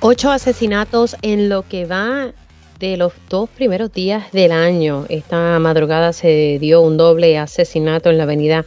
Ocho asesinatos en lo que va de los dos primeros días del año. Esta madrugada se dio un doble asesinato en la avenida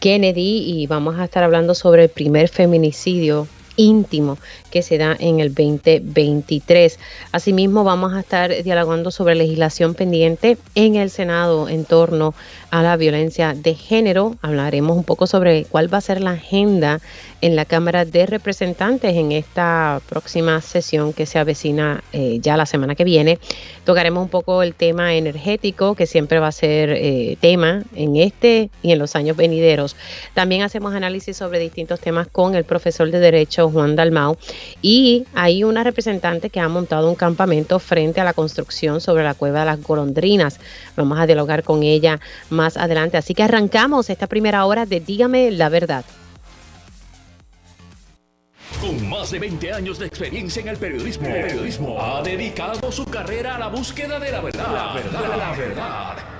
Kennedy y vamos a estar hablando sobre el primer feminicidio íntimo que se da en el 2023. Asimismo, vamos a estar dialogando sobre legislación pendiente en el Senado en torno a la violencia de género. Hablaremos un poco sobre cuál va a ser la agenda en la Cámara de Representantes en esta próxima sesión que se avecina eh, ya la semana que viene. Tocaremos un poco el tema energético, que siempre va a ser eh, tema en este y en los años venideros. También hacemos análisis sobre distintos temas con el profesor de Derecho Juan Dalmau y hay una representante que ha montado un campamento frente a la construcción sobre la cueva de las golondrinas. Vamos a dialogar con ella más adelante. Así que arrancamos esta primera hora de Dígame la verdad. Con más de 20 años de experiencia en el periodismo, periodismo, ha dedicado su carrera a la búsqueda de la verdad. La verdad, la verdad.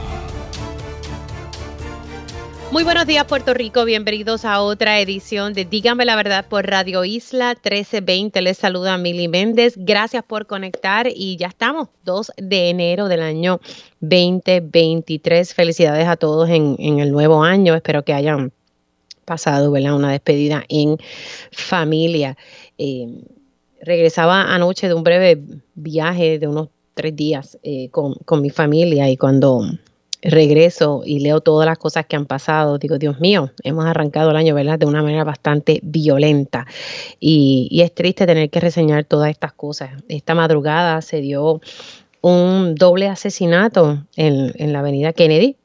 Muy buenos días Puerto Rico, bienvenidos a otra edición de Dígame la verdad por Radio Isla 1320. Les saluda Mili Méndez, gracias por conectar y ya estamos, 2 de enero del año 2023. Felicidades a todos en, el nuevo año, espero que hayan pasado una despedida en familia. Eh, regresaba anoche de un breve viaje de unos tres días eh, con, con mi familia y cuando regreso y leo todas las cosas que han pasado, digo, Dios mío, hemos arrancado el año, ¿verdad? De una manera bastante violenta. Y, es triste tener que reseñar todas estas cosas. Esta madrugada se dio un doble asesinato en, la avenida Kennedy.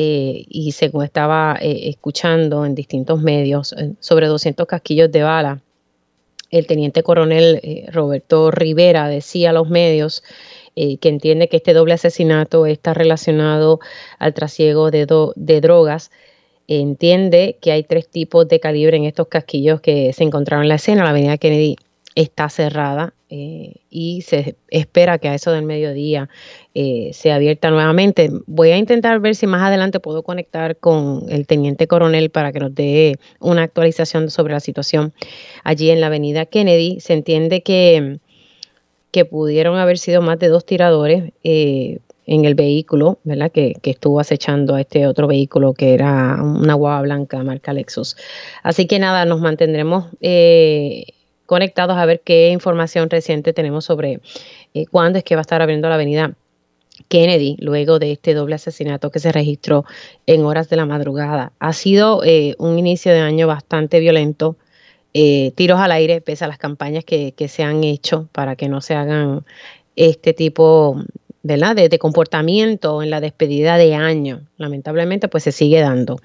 Eh, y según estaba eh, escuchando en distintos medios, eh, sobre 200 casquillos de bala, el teniente coronel Roberto Rivera decía a los medios eh, que entiende que este doble asesinato está relacionado al trasiego de, de drogas. Entiende que hay tres tipos de calibre en estos casquillos que se encontraron en la escena. La avenida Kennedy está cerrada eh, y se espera que a eso del mediodía eh, sea abierta nuevamente. Voy a intentar ver si más adelante puedo conectar con el teniente coronel para que nos dé una actualización sobre la situación allí en la avenida Kennedy. Se entiende que que pudieron haber sido más de dos tiradores eh, en el vehículo, ¿verdad? Que, estuvo acechando a este otro vehículo que era una guava blanca marca Lexus. Así que nada, nos mantendremos eh, conectados a ver qué información reciente tenemos sobre eh, cuándo es que va a estar abriendo la avenida Kennedy luego de este doble asesinato que se registró en horas de la madrugada. Ha sido un inicio de año bastante violento eh, tiros al aire, pese a las campañas que, se han hecho para que no se hagan este tipo ¿verdad? De, comportamiento en la despedida de año. Lamentablemente, pues se sigue dando.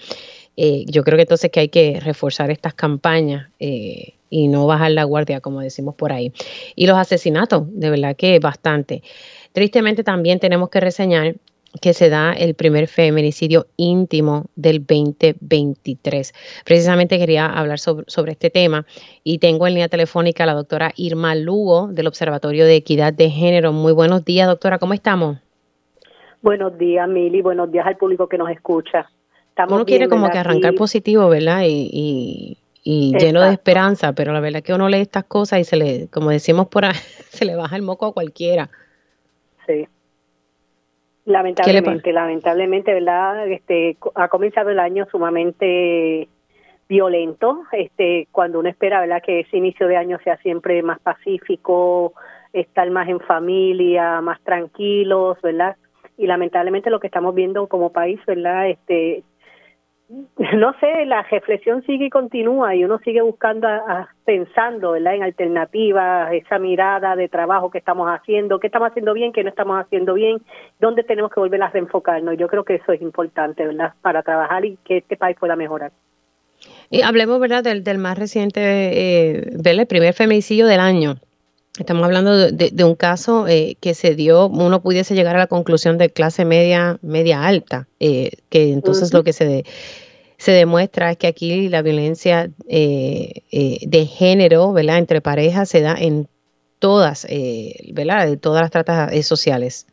Eh, yo creo que entonces que hay que reforzar estas campañas eh, y no bajar la guardia, como decimos por ahí. Y los asesinatos, de verdad que bastante. Tristemente también tenemos que reseñar que se da el primer feminicidio íntimo del 2023. Precisamente quería hablar sobre, este tema y tengo en línea telefónica a la doctora Irma Lugo del Observatorio de Equidad de Género. Muy buenos días, doctora, ¿cómo estamos? Buenos días, Mili, buenos días al público que nos escucha. Estamos uno quiere como que arrancar positivo, ¿verdad? Y, lleno de esperanza, pero la verdad es que uno lee estas cosas y se le, como decimos por ahí, se le baja el moco a cualquiera. Sí, Lamentablemente, lamentablemente, ¿verdad? Este, ha comenzado el año sumamente violento, este, cuando uno espera, ¿verdad? Que ese inicio de año sea siempre más pacífico, estar más en familia, más tranquilos, ¿verdad? Y lamentablemente lo que estamos viendo como país, ¿verdad? Este, no sé, la reflexión sigue y continúa y uno sigue buscando, pensando ¿verdad? en alternativas, esa mirada de trabajo que estamos haciendo, qué estamos haciendo bien, qué no estamos haciendo bien, dónde tenemos que volver a reenfocarnos. Yo creo que eso es importante ¿verdad? para trabajar y que este país pueda mejorar. Y hablemos ¿verdad? Del, del más reciente, eh, el primer feminicidio del año. Estamos hablando de, un caso eh, que se dio, uno pudiese llegar a la conclusión de clase media, media alta, eh, que entonces lo que se, se demuestra es que aquí la violencia eh, eh, de género, ¿verdad? Entre parejas se da en todas, ¿verdad? De todas las tratas sociales.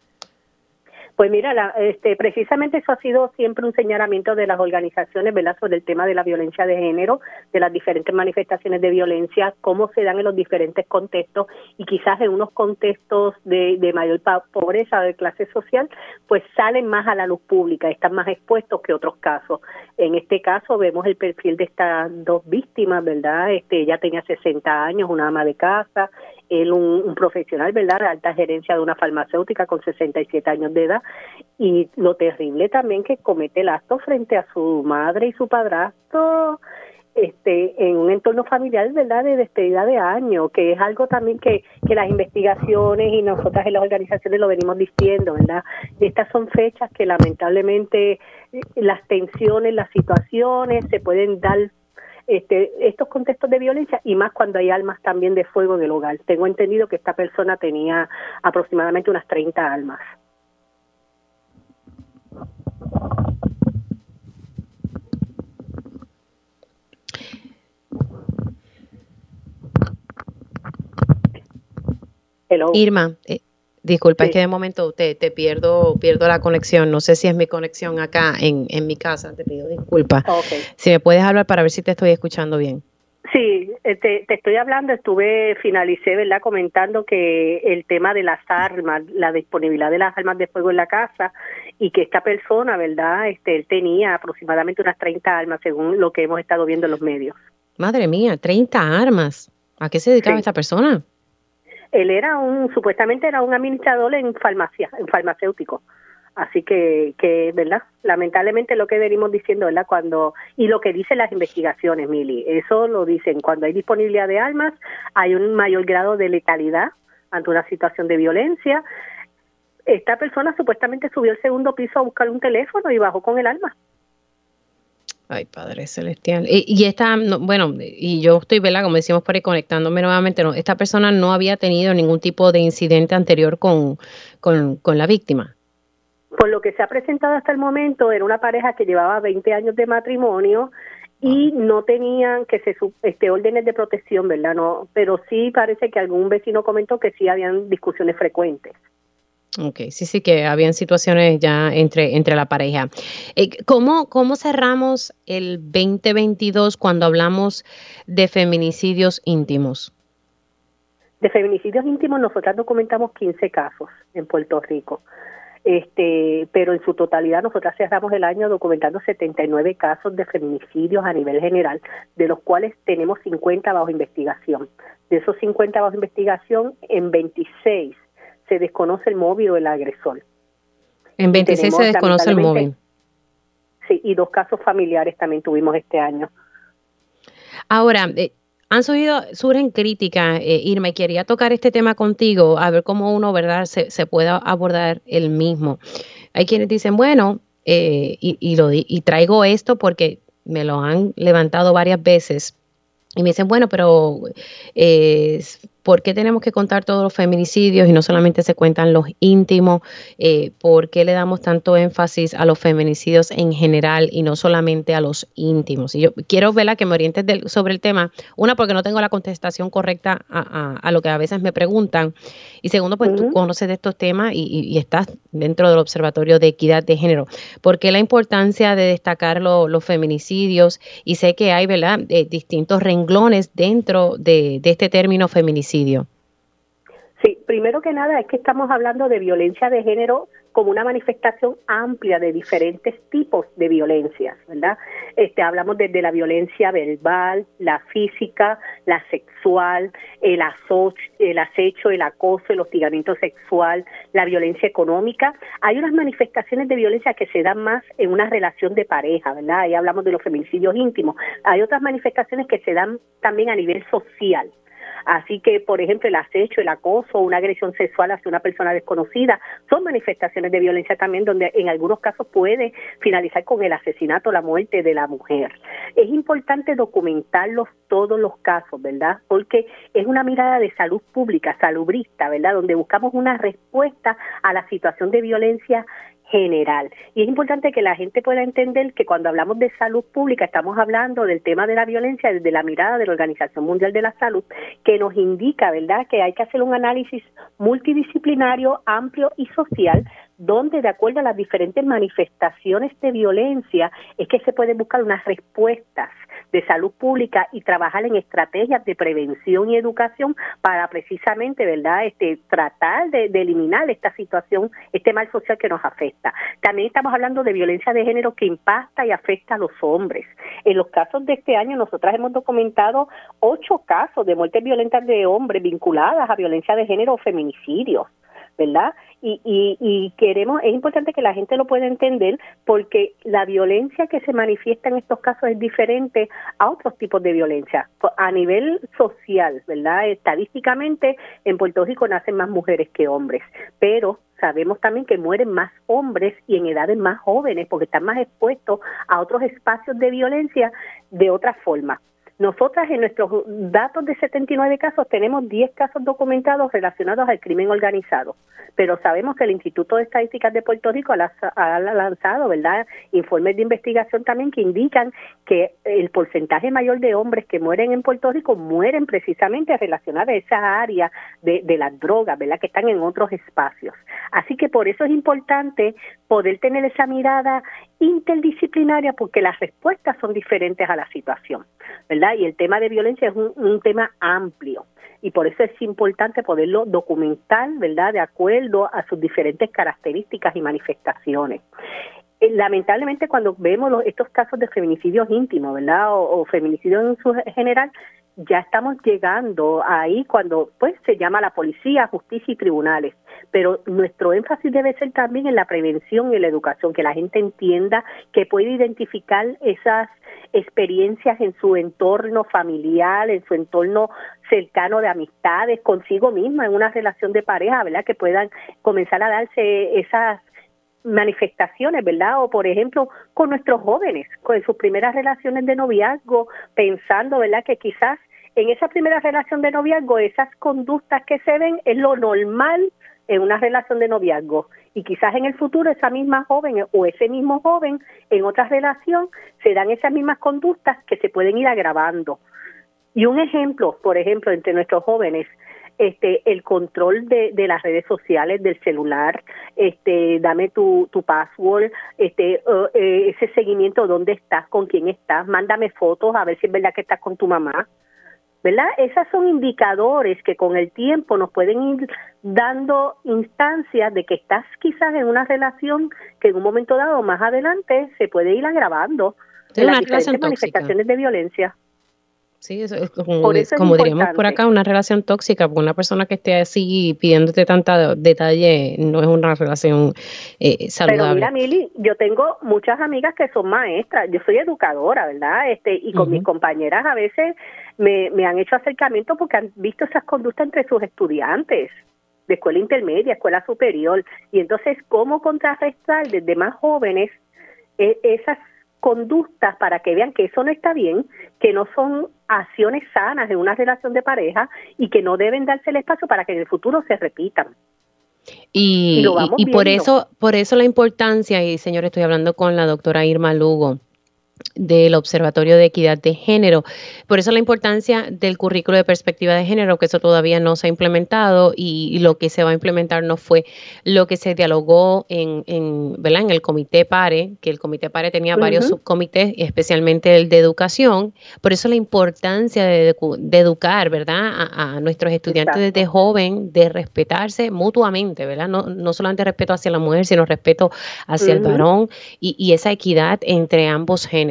Pues mira, este, precisamente eso ha sido siempre un señalamiento de las organizaciones, ¿verdad?, sobre el tema de la violencia de género, de las diferentes manifestaciones de violencia, cómo se dan en los diferentes contextos y quizás en unos contextos de, de mayor pobreza de clase social, pues salen más a la luz pública, están más expuestos que otros casos. En este caso vemos el perfil de estas dos víctimas, ¿verdad? Este, ella tenía 60 años, una ama de casa, él un, profesional, ¿verdad?, de alta gerencia de una farmacéutica con 67 años de edad. Y lo terrible también que comete el acto frente a su madre y su padrastro este en un entorno familiar, ¿verdad?, de despedida de año, que es algo también que, que las investigaciones y nosotras en las organizaciones lo venimos diciendo, ¿verdad? Estas son fechas que lamentablemente eh, las tensiones, las situaciones se pueden dar este, estos contextos de violencia y más cuando hay almas también de fuego del hogar. Tengo entendido que esta persona tenía aproximadamente unas 30 almas. Irma, eh, Disculpa, es que de momento te, te, pierdo, pierdo la conexión. No sé si es mi conexión acá en, en mi casa. Te pido disculpas. Si me puedes hablar para ver si te estoy escuchando bien. Sí, eh, te, te, estoy hablando, estuve, finalicé, ¿verdad? Comentando que el tema de las armas, la disponibilidad de las armas de fuego en la casa y que esta persona, ¿verdad? Este, él tenía aproximadamente unas 30 armas según lo que hemos estado viendo en los medios. Madre mía, 30 armas. ¿A qué se dedicaba esta persona? Él era un, supuestamente era un administrador en farmacia, en farmacéutico. Así que, que, ¿verdad? Lamentablemente lo que venimos diciendo, ¿verdad? Cuando, y lo que dicen las investigaciones, Mili, eso lo dicen, cuando hay disponibilidad de armas, hay un mayor grado de letalidad ante una situación de violencia. Esta persona supuestamente subió al segundo piso a buscar un teléfono y bajó con el arma. Ay, Padre Celestial. Y, y esta, bueno, y yo estoy, ¿verdad? Como decimos por ahí, conectándome nuevamente, no, esta persona no había tenido ningún tipo de incidente anterior con, con, la víctima. Por lo que se ha presentado hasta el momento, era una pareja que llevaba 20 años de matrimonio y no tenían que se este órdenes de protección, ¿verdad? No, pero sí parece que algún vecino comentó que sí habían discusiones frecuentes. Ok, sí, sí, que habían situaciones ya entre, entre la pareja. Eh, ¿cómo, ¿Cómo cerramos el 2022 cuando hablamos de feminicidios íntimos? De feminicidios íntimos nosotros documentamos 15 casos en Puerto Rico. Este, pero en su totalidad nosotras cerramos el año documentando 79 casos de feminicidios a nivel general, de los cuales tenemos 50 bajo investigación. De esos 50 bajo investigación, en 26 se desconoce el móvil o el agresor. En 26 se desconoce el móvil. Sí, y dos casos familiares también tuvimos este año. Ahora, eh, han subido, surgen críticas, eh, Irma, y quería tocar este tema contigo, a ver cómo uno, ¿verdad?, se, se pueda abordar el mismo. Hay quienes dicen, bueno, eh, y, y, lo, y traigo esto porque me lo han levantado varias veces, y me dicen, bueno, pero eh, ¿por qué tenemos que contar todos los feminicidios y no solamente se cuentan los íntimos? Eh, ¿Por qué le damos tanto énfasis a los feminicidios en general y no solamente a los íntimos? Y yo quiero verla que me orientes sobre el tema. Una, porque no tengo la contestación correcta a, lo que a veces me preguntan. Y segundo, pues tú conoces de estos temas y, estás dentro del Observatorio de Equidad de Género. ¿Por qué la importancia de destacar los feminicidios? Y sé que hay, ¿verdad?, eh, distintos renglones dentro de este término feminicidio Sí, primero que nada es que estamos hablando de violencia de género como una manifestación amplia de diferentes tipos de violencias, ¿verdad? Este, hablamos desde la violencia verbal, la física, la sexual, el, el acecho, el acoso, el hostigamiento sexual, la violencia económica. Hay unas manifestaciones de violencia que se dan más en una relación de pareja, ¿verdad? Ahí hablamos de los feminicidios íntimos. Hay otras manifestaciones que se dan también a nivel social, Así que, por ejemplo, el acecho, el acoso, una agresión sexual hacia una persona desconocida son manifestaciones de violencia también donde en algunos casos puede finalizar con el asesinato, la muerte de la mujer. Es importante documentarlos todos los casos, ¿verdad? Porque es una mirada de salud pública, salubrista, ¿verdad? Donde buscamos una respuesta a la situación de violencia general. Y es importante que la gente pueda entender que cuando hablamos de salud pública estamos hablando del tema de la violencia desde la mirada de la Organización Mundial de la Salud, que nos indica, ¿verdad?, que hay que hacer un análisis multidisciplinario, amplio y social donde de acuerdo a las diferentes manifestaciones de violencia es que se pueden buscar unas respuestas de salud pública y trabajar en estrategias de prevención y educación para precisamente, ¿verdad?, este tratar de, eliminar esta situación, este mal social que nos afecta. También estamos hablando de violencia de género que impacta y afecta a los hombres. En los casos de este año, nosotras hemos documentado ocho casos de muertes violentas de hombres vinculadas a violencia de género o feminicidios. ¿Verdad? Y, y, queremos, es importante que la gente lo pueda entender porque la violencia que se manifiesta en estos casos es diferente a otros tipos de violencia. A nivel social, ¿verdad? Estadísticamente, en Puerto Rico nacen más mujeres que hombres, pero sabemos también que mueren más hombres y en edades más jóvenes porque están más expuestos a otros espacios de violencia de otra forma. Nosotras en nuestros datos de 79 casos tenemos 10 casos documentados relacionados al crimen organizado, pero sabemos que el Instituto de Estadísticas de Puerto Rico ha lanzado, ¿verdad?, informes de investigación también que indican que el porcentaje mayor de hombres que mueren en Puerto Rico mueren precisamente relacionados a esa área de, de las drogas, ¿verdad?, que están en otros espacios. Así que por eso es importante poder tener esa mirada interdisciplinaria porque las respuestas son diferentes a la situación, ¿verdad? Y el tema de violencia es un, tema amplio y por eso es importante poderlo documentar, ¿verdad? De acuerdo a sus diferentes características y manifestaciones eh, lamentablemente cuando vemos estos casos de feminicidios íntimos, ¿verdad? O, o feminicidios en su general, ya estamos llegando ahí cuando pues se llama la policía, justicia y tribunales, pero nuestro énfasis debe ser también en la prevención y la educación, que la gente entienda que puede identificar esas experiencias en su entorno familiar, en su entorno cercano de amistades, consigo misma, en una relación de pareja, ¿verdad? Que puedan comenzar a darse esas manifestaciones, ¿verdad? O por ejemplo, con nuestros jóvenes, con sus primeras relaciones de noviazgo, pensando, ¿verdad? Que quizás en esa primera relación de noviazgo, esas conductas que se ven es lo normal en una relación de noviazgo y quizás en el futuro esa misma joven o ese mismo joven en otra relación se dan esas mismas conductas que se pueden ir agravando. Y un ejemplo, por ejemplo, entre nuestros jóvenes, este el control de, las redes sociales del celular este dame tu, tu password este uh, ese seguimiento dónde estás con quién estás mándame fotos a ver si es verdad que estás con tu mamá ¿verdad? Esas son indicadores que con el tiempo nos pueden ir dando instancias de que estás quizás en una relación que en un momento dado más adelante se puede ir agravando en las diferentes manifestaciones de violencia. Sí, eso es como, como diríamos por acá, una relación tóxica, porque una persona que esté así pidiéndote tanta detalle no es una relación eh, saludable. Pero mira, Mili, yo tengo muchas amigas que son maestras, yo soy educadora, ¿verdad? Este Y con mis compañeras a veces me, me han hecho acercamiento porque han visto esas conductas entre sus estudiantes de escuela intermedia, escuela superior, y entonces cómo contrarrestar desde más jóvenes eh, esas conductas para que vean que eso no está bien, que no son acciones sanas en una relación de pareja y que no deben darse el espacio para que en el futuro se repitan. Y, y, por eso, por eso la importancia, y señor, estoy hablando con la doctora Irma Lugo, del Observatorio de Equidad de Género. Por eso la importancia del currículo de perspectiva de género, que eso todavía no se ha implementado y, lo que se va a implementar no fue lo que se dialogó en, en, ¿verdad? en el Comité PARE, que el Comité PARE tenía varios subcomités, especialmente el de educación. Por eso la importancia de, educar ¿verdad? A, nuestros estudiantes desde joven, de respetarse mutuamente, ¿verdad? No, no solamente respeto hacia la mujer, sino respeto hacia el varón y, y esa equidad entre ambos géneros.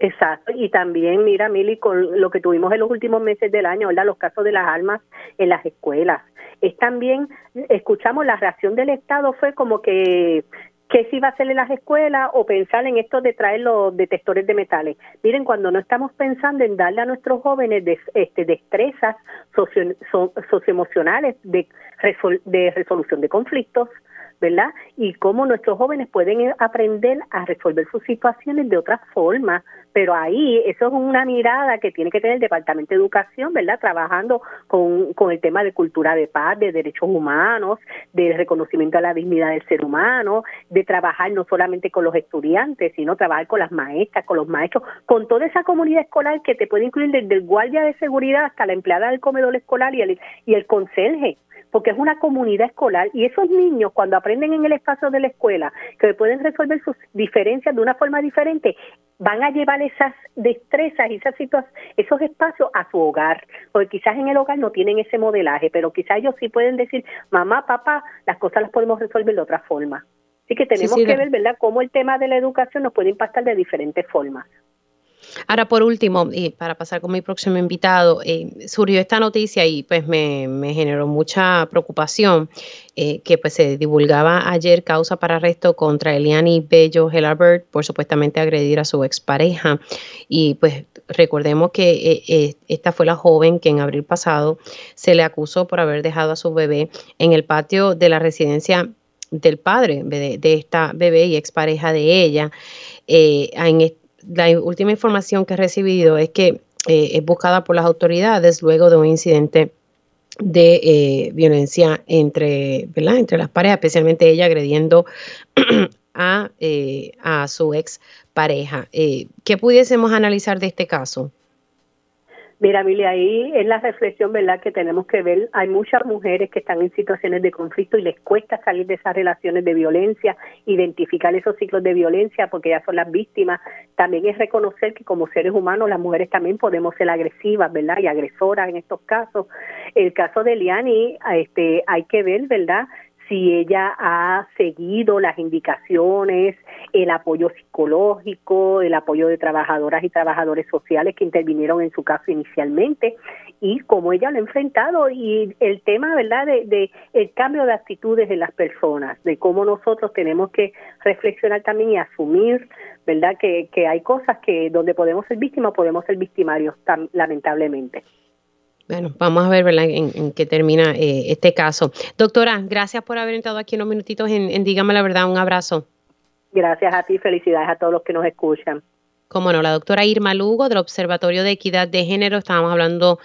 Exacto, y también, mira, Mili, con lo que tuvimos en los últimos meses del año, ¿verdad? Los casos de las armas en las escuelas. Es también, escuchamos la reacción del Estado fue como que qué se iba a hacer en las escuelas o pensar en esto de traer los detectores de metales. Miren, cuando no estamos pensando en darle a nuestros jóvenes este, destrezas socio, socioemocionales de resolución de conflictos, ¿verdad? Y cómo nuestros jóvenes pueden aprender a resolver sus situaciones de otra forma. Pero ahí eso es una mirada que tiene que tener el Departamento de Educación, ¿verdad? Trabajando con, con el tema de cultura de paz, de derechos humanos, de reconocimiento a la dignidad del ser humano, de trabajar no solamente con los estudiantes, sino trabajar con las maestras, con los maestros, con toda esa comunidad escolar que te puede incluir desde el guardia de seguridad hasta la empleada del comedor escolar y el, y el conserje porque es una comunidad escolar y esos niños cuando aprenden en el espacio de la escuela que pueden resolver sus diferencias de una forma diferente, van a llevar esas destrezas y esas esos espacios a su hogar, porque quizás en el hogar no tienen ese modelaje, pero quizás ellos sí pueden decir, mamá, papá, las cosas las podemos resolver de otra forma. Así que tenemos que ver, ¿verdad?, cómo el tema de la educación nos puede impactar de diferentes formas. Ahora, por último, y para pasar con mi próximo invitado, eh, surgió esta noticia y pues me, generó mucha preocupación eh, que pues se divulgaba ayer causa para arresto contra Eliani Bello Helabert por supuestamente agredir a su expareja. Y pues recordemos que eh, esta fue la joven que en abril pasado se le acusó por haber dejado a su bebé en el patio de la residencia del padre de, esta bebé y expareja de ella. La última información que he recibido es que eh, es buscada por las autoridades luego de un incidente de eh, violencia entre, ¿verdad? entre las parejas, especialmente ella agrediendo a, eh, a su ex pareja. ¿Qué pudiésemos analizar de este caso? Mira, Mili, ahí es la reflexión, ¿verdad?, que tenemos que ver. Hay muchas mujeres que están en situaciones de conflicto y les cuesta salir de esas relaciones de violencia, identificar esos ciclos de violencia porque ya son las víctimas. También es reconocer que como seres humanos las mujeres también podemos ser agresivas, ¿verdad?, y agresoras en estos casos. El caso de Liani, este, hay que ver, ¿verdad?, si ella ha seguido las indicaciones, el apoyo psicológico, el apoyo de trabajadoras y trabajadores sociales que intervinieron en su caso inicialmente y cómo ella lo ha enfrentado y el tema, ¿verdad?, de, de el cambio de actitudes de las personas, de cómo nosotros tenemos que reflexionar también y asumir, ¿verdad?, que, que hay cosas que donde podemos ser víctimas, podemos ser victimarios, lamentablemente. Bueno, vamos a ver ¿verdad? En, qué termina eh, este caso. Doctora, gracias por haber entrado aquí unos minutitos en, Dígame la Verdad. Un abrazo. Gracias a ti, felicidades a todos los que nos escuchan. Como no, la doctora Irma Lugo del Observatorio de Equidad de Género. Estábamos hablando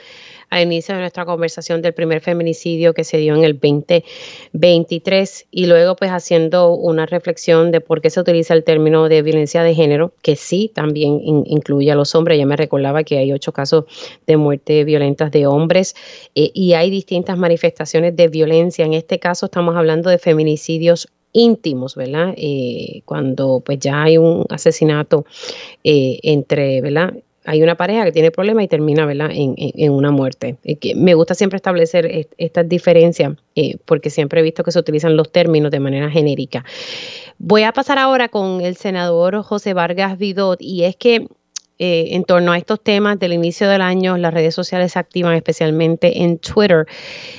al inicio de nuestra conversación del primer feminicidio que se dio en el 2023 y luego pues haciendo una reflexión de por qué se utiliza el término de violencia de género, que sí también incluye a los hombres. Ya me recordaba que hay ocho casos de muerte violentas de hombres eh, y hay distintas manifestaciones de violencia. En este caso estamos hablando de feminicidios íntimos, ¿verdad? Eh, cuando pues ya hay un asesinato eh, entre, ¿verdad? Hay una pareja que tiene problemas y termina ¿verdad? En, una muerte. me gusta siempre establecer estas diferencias eh, porque siempre he visto que se utilizan los términos de manera genérica. Voy a pasar ahora con el senador José Vargas Vidot y es que eh, en torno a estos temas del inicio del año, las redes sociales se activan especialmente en Twitter.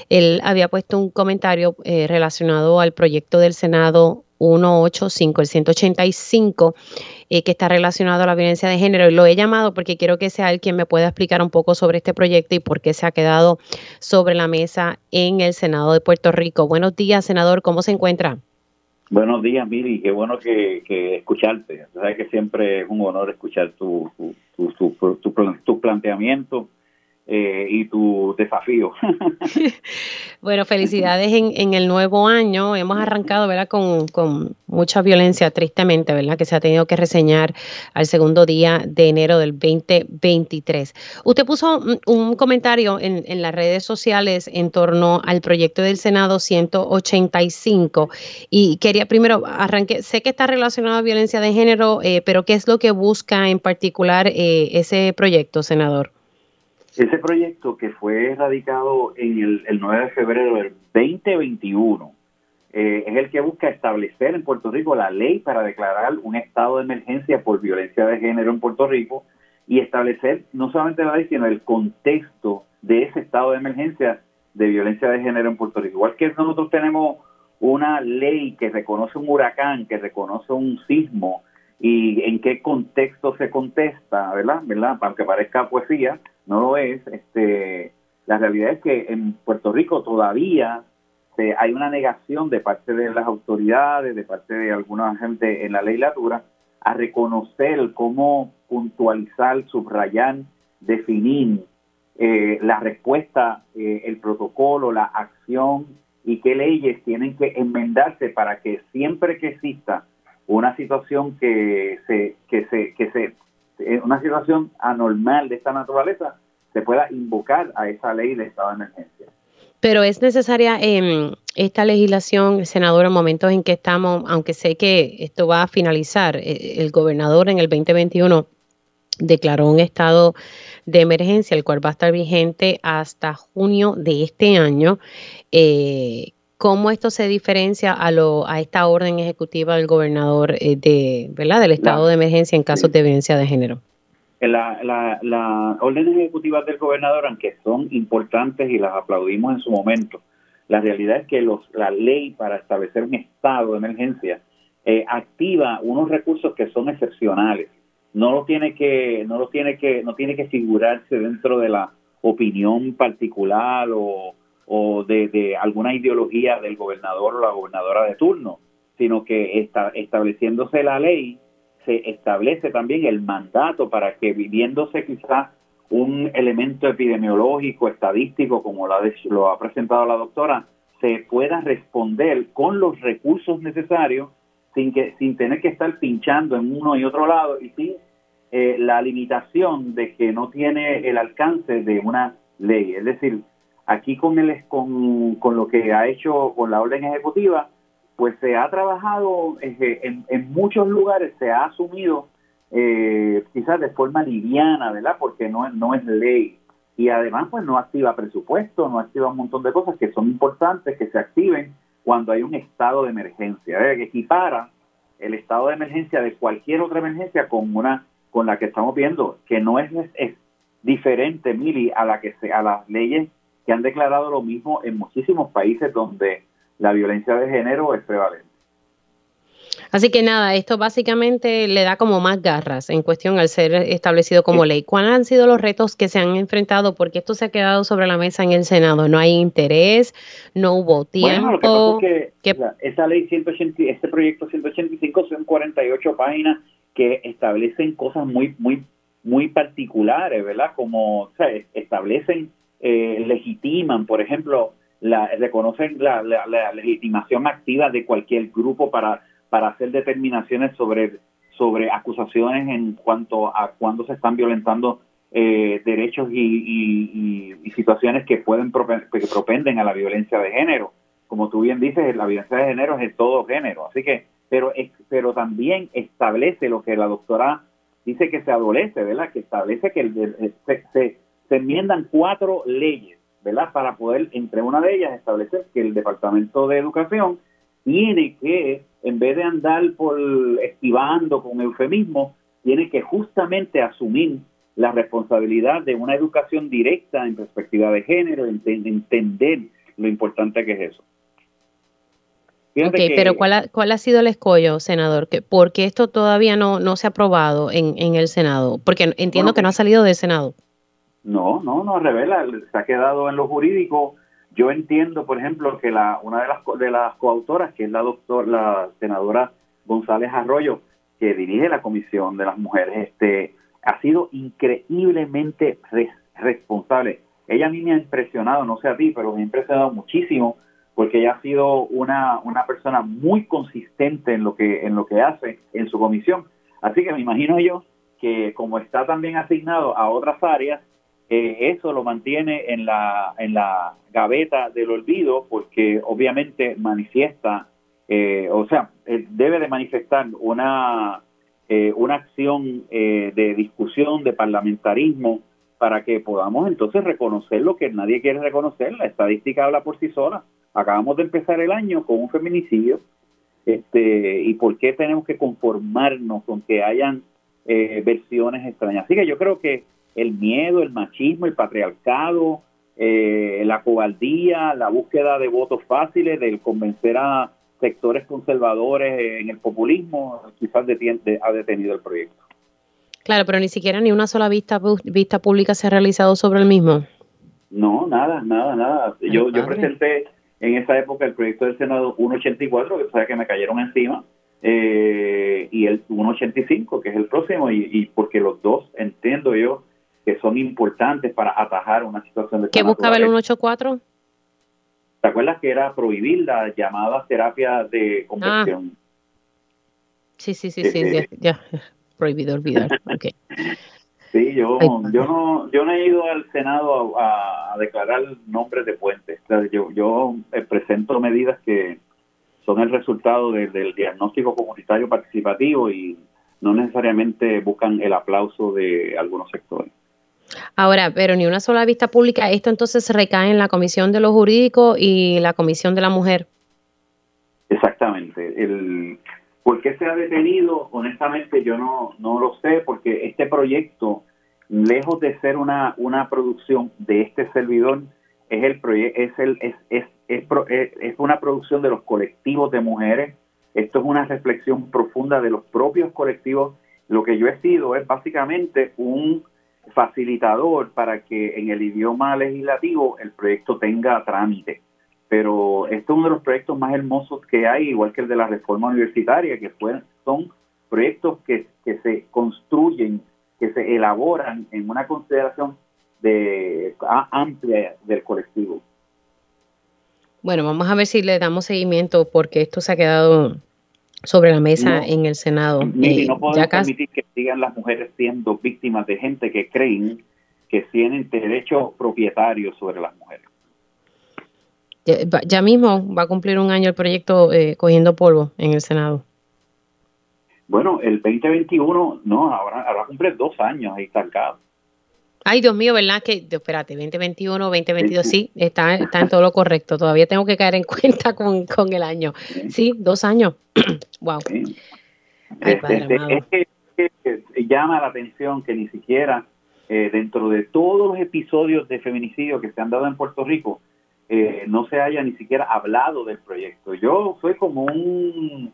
Él había puesto un comentario eh, relacionado al proyecto del Senado 185, el 185, eh, que está relacionado a la violencia de género. Y lo he llamado porque quiero que sea él quien me pueda explicar un poco sobre este proyecto y por qué se ha quedado sobre la mesa en el Senado de Puerto Rico. Buenos días, senador, ¿cómo se encuentra? Buenos días, Miri, qué bueno que, que escucharte. Sabes que siempre es un honor escuchar tu, tu, tu, tu, tu planteamiento eh, y tu desafío. bueno, felicidades en, en, el nuevo año. Hemos arrancado ¿verdad? Con, con, mucha violencia, tristemente, ¿verdad? que se ha tenido que reseñar al segundo día de enero del 2023. Usted puso un comentario en, las redes sociales en torno al proyecto del Senado 185 y quería primero arranque, sé que está relacionado a violencia de género, eh, pero ¿qué es lo que busca en particular eh, ese proyecto, senador? Ese proyecto que fue radicado en el, 9 de febrero del 2021 eh, es el que busca establecer en Puerto Rico la ley para declarar un estado de emergencia por violencia de género en Puerto Rico y establecer no solamente la ley, sino el contexto de ese estado de emergencia de violencia de género en Puerto Rico. Igual que nosotros tenemos una ley que reconoce un huracán, que reconoce un sismo y en qué contexto se contesta, ¿verdad? ¿verdad? Aunque parezca poesía, no lo es. Este, la realidad es que en Puerto Rico todavía este, hay una negación de parte de las autoridades, de parte de alguna gente en la legislatura, a reconocer cómo puntualizar, subrayar, definir eh, la respuesta, eh, el protocolo, la acción y qué leyes tienen que enmendarse para que siempre que exista una situación que se, que se, que se, eh, una situación anormal de esta naturaleza, se pueda invocar a esa ley de estado de emergencia. Pero es necesaria eh, esta legislación, senador, en momentos en que estamos, aunque sé que esto va a finalizar, eh, el gobernador en el 2021 declaró un estado de emergencia, el cual va a estar vigente hasta junio de este año. Eh, ¿Cómo esto se diferencia a, lo, a esta orden ejecutiva del gobernador eh, de, ¿verdad? del estado de emergencia en casos de violencia de género? La, la, la orden ejecutiva del gobernador, aunque son importantes y las aplaudimos en su momento, la realidad es que los, la ley para establecer un estado de emergencia eh, activa unos recursos que son excepcionales. No lo tiene que, no lo tiene que, no tiene que figurarse dentro de la opinión particular o, o de, alguna ideología del gobernador o la gobernadora de turno, sino que está, estableciéndose la ley se establece también el mandato para que viviéndose quizás un elemento epidemiológico, estadístico, como lo ha presentado la doctora, se pueda responder con los recursos necesarios sin que sin tener que estar pinchando en uno y otro lado y sin eh, la limitación de que no tiene el alcance de una ley. Es decir, aquí con, el, con, con lo que ha hecho con la orden ejecutiva, pues se ha trabajado eh, en, en muchos lugares, se ha asumido eh, quizás de forma liviana, ¿verdad? Porque no, no es ley. Y además, pues no activa presupuesto, no activa un montón de cosas que son importantes que se activen cuando hay un estado de emergencia, que equipara el estado de emergencia de cualquier otra emergencia con una con la que estamos viendo, que no es, es diferente, Mili, a la que se, a las leyes que han declarado lo mismo en muchísimos países donde la violencia de género es prevalente. Así que nada, esto básicamente le da como más garras en cuestión al ser establecido como ley. ¿Cuáles han sido los retos que se han enfrentado? Porque esto se ha quedado sobre la mesa en el Senado. No hay interés, no hubo tiempo. Bueno, lo que es que esa ley 180, este proyecto 185 son 48 páginas que establecen cosas muy, muy, muy particulares, ¿verdad? Como, o sea, establecen, eh, legitiman, por ejemplo, la, reconocen la, legitimación activa de cualquier grupo para, para hacer determinaciones sobre, sobre acusaciones en cuanto a cuando se están violentando eh, derechos y, situaciones que pueden que propenden a la violencia de género. Como tú bien dices, la violencia de género es de todo género, así que, pero, pero también establece lo que la doctora dice que se adolece, ¿verdad? Que establece que se, se, se enmiendan cuatro leyes ¿verdad? Para poder, entre una de ellas, establecer que el Departamento de Educación tiene que, en vez de andar por esquivando con eufemismo, tiene que justamente asumir la responsabilidad de una educación directa en perspectiva de género, entender lo importante que es eso. ok, pero ¿cuál ha, ¿cuál ha sido el escollo, senador? ¿Por qué esto todavía no, no se ha aprobado en, en el Senado? Porque entiendo que no ha salido del Senado. No, no, no revela, se ha quedado en lo jurídico. Yo entiendo, por ejemplo, que la una de las de las coautoras, que es la doctora, la senadora González Arroyo, que dirige la Comisión de las Mujeres, este ha sido increíblemente responsable. Ella a mí me ha impresionado, no sé a ti, pero me ha impresionado muchísimo porque ella ha sido una, una persona muy consistente en lo que en lo que hace en su comisión. Así que me imagino yo que como está también asignado a otras áreas, eh, eso lo mantiene en la, en la gaveta del olvido porque obviamente manifiesta, eh, o sea, eh, debe de manifestar una, una acción de discusión, de parlamentarismo, para que podamos entonces reconocer lo que nadie quiere reconocer. La estadística habla por sí sola. Acabamos de empezar el año con un feminicidio. Este, ¿Y por qué tenemos que conformarnos con que hayan versiones extrañas? Así que yo creo que el miedo, el machismo, el patriarcado, eh, la cobardía, la búsqueda de votos fáciles, del convencer a sectores conservadores en el populismo, quizás ha detenido el proyecto. Claro, pero ni siquiera ni una sola vista, vista pública se ha realizado sobre el mismo. No, nada, nada, nada. Yo, yo presenté en esa época el proyecto del Senado 184, que sabes que me cayeron encima, eh, y el 185, que es el próximo, y, porque los dos entiendo yo que son importantes para atajar una situación de... ¿Qué buscaba el 184? ¿Te acuerdas que era prohibir las llamadas terapias de conversión? Ah. Sí, sí, sí, sí, ya, ya, prohibido olvidar. Okay. Sí, yo, yo no, yo no he ido al Senado a, declarar nombres de puentes. yo, yo eh, presento medidas que son el resultado del diagnóstico comunitario participativo y no necesariamente buscan el aplauso de algunos sectores. Ahora, pero ni una sola vista pública, esto entonces recae en la Comisión de los Jurídicos y la Comisión de la Mujer. Exactamente. El, ¿Por qué se ha detenido? Honestamente yo no, no lo sé, porque este proyecto, lejos de ser una, una producción de este servidor, es el es el es, es, es, es, una producción de los colectivos de mujeres. Esto es una reflexión profunda de los propios colectivos. Lo que yo he sido es básicamente un facilitador para que en el idioma legislativo el proyecto tenga trámite pero esto es uno de los proyectos más hermosos que hay, igual que el de la reforma universitaria, que son proyectos que, se construyen, que se elaboran en una consideración de amplia del colectivo. Bueno, vamos a ver si le damos seguimiento porque esto se ha quedado sobre la mesa en el Senado. Y no eh, podemos permitir que sigan las mujeres siendo víctimas de gente que creen que tienen derechos propietarios sobre las mujeres. Ya, mismo va a cumplir un año el proyecto eh, cogiendo polvo en el Senado. Bueno, el 2021, no, ahora, ahora cumple dos años ahí cargado. Ay, Dios mío, ¿verdad? Que, espérate, 2021, 2022, sí, está, está en todo lo correcto. Todavía tengo que caer en cuenta con, el año. Sí, dos años. wow. Este, es, que, llama la atención que ni siquiera eh, dentro de todos los episodios de feminicidio que se han dado en Puerto Rico, eh, no se haya ni siquiera hablado del proyecto. Yo soy como un,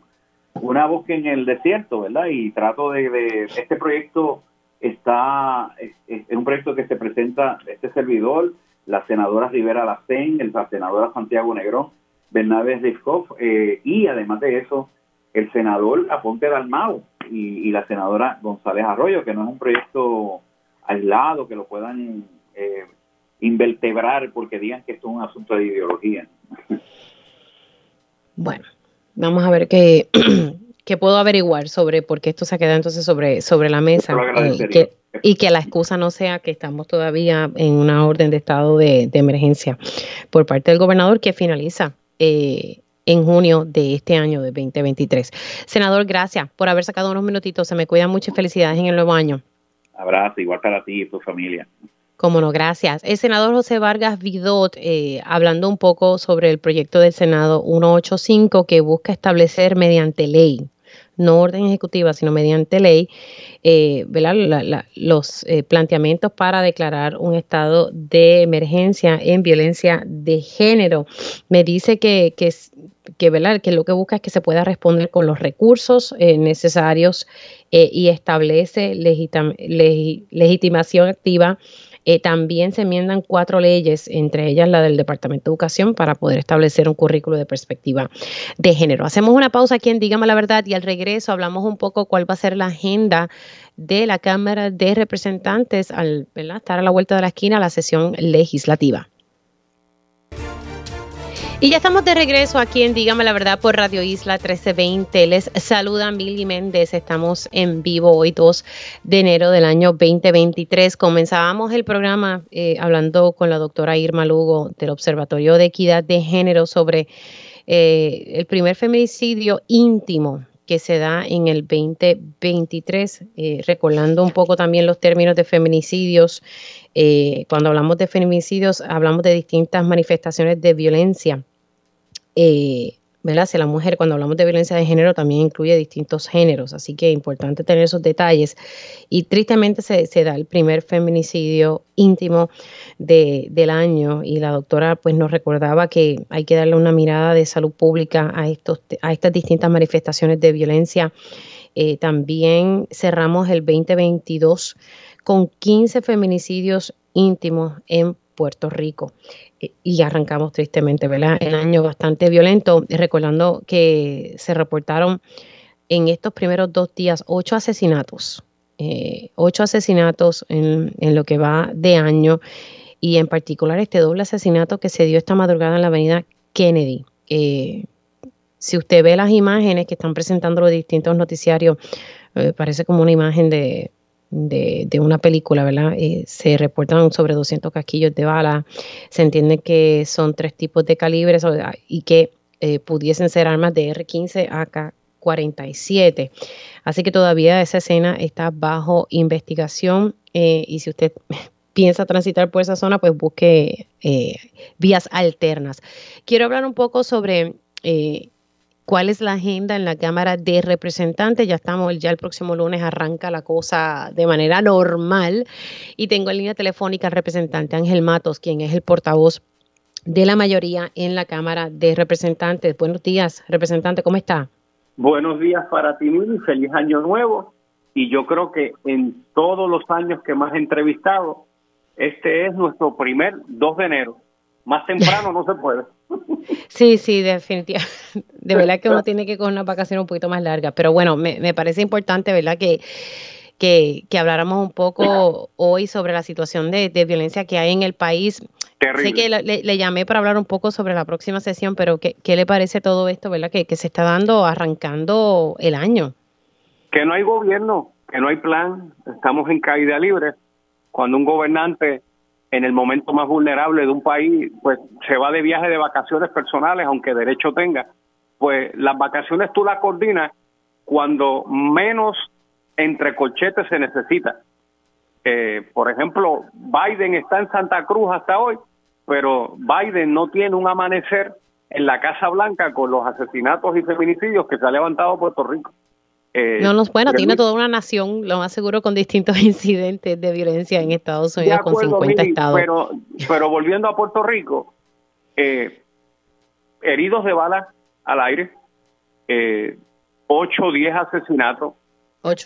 una bosque en el desierto, ¿verdad? Y trato de, este proyecto está, es, un proyecto que se presenta este servidor, la senadora Rivera Lacén, la senadora Santiago Negrón, Bernabé Rifkov, eh, y además de eso, el senador Aponte Dalmau y, y la senadora González Arroyo, que no es un proyecto aislado, que lo puedan eh, invertebrar porque digan que esto es un asunto de ideología. Bueno, vamos a ver qué, qué puedo averiguar sobre por qué esto se queda entonces sobre, sobre la mesa eh, y que la excusa no sea que estamos todavía en una orden de estado de, emergencia por parte del gobernador que finaliza eh, en junio de este año de 2023. Senador, gracias por haber sacado unos minutitos. Se me cuidan muchas felicidades en el nuevo año. Abrazo, igual para ti y tu familia. Cómo no, gracias. El senador José Vargas Vidot, eh, hablando un poco sobre el proyecto del Senado 185 que busca establecer mediante ley, no orden ejecutiva, sino mediante ley, eh, los eh, planteamientos para declarar un estado de emergencia en violencia de género. Me dice que, que, que, que lo que busca es que se pueda responder con los recursos necesarios y establece legitimación activa eh, también se enmiendan cuatro leyes, entre ellas la del Departamento de Educación, para poder establecer un currículo de perspectiva de género. Hacemos una pausa aquí en Dígame la Verdad y al regreso hablamos un poco cuál va a ser la agenda de la Cámara de Representantes al estar a la vuelta de la esquina la sesión legislativa. Y ya estamos de regreso aquí en Dígame la Verdad por Radio Isla 1320. Les saluda Mili Méndez. Estamos en vivo hoy 2 de enero del año 2023. Comenzábamos el programa eh, hablando con la doctora Irma Lugo del Observatorio de Equidad de Género sobre eh, el primer feminicidio íntimo que se da en el 2023, eh, recordando un poco también los términos de feminicidios. Eh, cuando hablamos de feminicidios, hablamos de distintas manifestaciones de violencia. Eh, ¿verdad? Si la mujer, cuando hablamos de violencia de género, también incluye distintos géneros, así que es importante tener esos detalles. Y tristemente se, da el primer feminicidio íntimo del año y la doctora pues nos recordaba que hay que darle una mirada de salud pública a, estos, a estas distintas manifestaciones de violencia. Eh, también cerramos el 2022 con 15 feminicidios íntimos en Puerto Rico. Y arrancamos tristemente, ¿verdad? El año bastante violento, recordando que se reportaron en estos primeros dos días ocho asesinatos, eh, ocho asesinatos en, lo que va de año y en particular este doble asesinato que se dio esta madrugada en la avenida Kennedy. Eh, si usted ve las imágenes que están presentando los distintos noticiarios, eh, parece como una imagen de, de, una película, ¿verdad? se reportan sobre 200 casquillos de bala. Se entiende que son tres tipos de calibres y que pudiesen ser armas de R-15, AK 47. Así que todavía esa escena está bajo investigación eh, y si usted piensa transitar por esa zona, pues busque eh, vías alternas. Quiero hablar un poco sobre eh, cuál es la agenda en la Cámara de Representantes. Ya estamos, ya el próximo lunes arranca la cosa de manera normal y tengo en línea telefónica al representante Ángel Matos, quien es el portavoz de la mayoría en la Cámara de Representantes. Buenos días, representante, ¿cómo está? Buenos días para ti, Mili. Feliz año nuevo. Y yo creo que en todos los años que más he entrevistado, este es nuestro primer 2 de enero. Más temprano no se puede. Sí, sí, definitivamente. De verdad que uno tiene que coger una vacación un poquito más larga. Pero bueno, me, me parece importante, ¿verdad? Que que, habláramos un poco hoy sobre la situación de, violencia que hay en el país. Sé que le, llamé para hablar un poco sobre la próxima sesión, pero ¿qué, qué le parece todo esto, verdad? Que, que se está dando arrancando el año. Que no hay gobierno, que no hay plan, estamos en caída libre. Cuando un gobernante en el momento más vulnerable de un país, pues se va de viaje de vacaciones personales, aunque derecho tenga, pues las vacaciones tú las coordinas cuando menos entre colchetes se necesita. Eh, por ejemplo, Biden está en Santa Cruz hasta hoy, pero Biden no tiene un amanecer en la Casa Blanca con los asesinatos y feminicidios que se ha levantado Puerto Rico. Eh, no, no, bueno, tiene toda una nación, lo más seguro, con distintos incidentes de violencia en Estados Unidos, con 50 estados. Pero, pero volviendo a Puerto Rico, eh, heridos de bala al aire, eh, 8 o 10 asesinatos,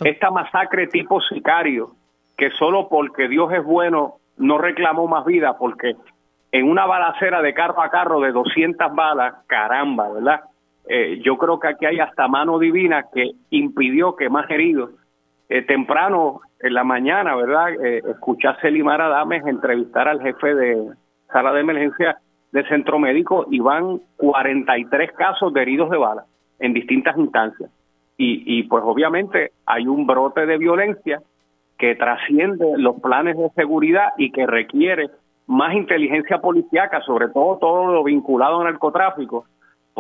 esta masacre tipo sicario, que solo porque Dios es bueno no reclamó más vida, porque en una balacera de carro a carro de 200 balas, caramba, ¿verdad? Eh, yo creo que aquí hay hasta mano divina que impidió que más heridos. Eh, temprano en la mañana, ¿verdad? Eh, escuché a Selimar Adames entrevistar al jefe de sala de emergencia del centro médico y van 43 casos de heridos de bala en distintas instancias y, pues obviamente hay un brote de violencia que trasciende los planes de seguridad y que requiere más inteligencia policíaca, sobre todo todo lo vinculado al narcotráfico,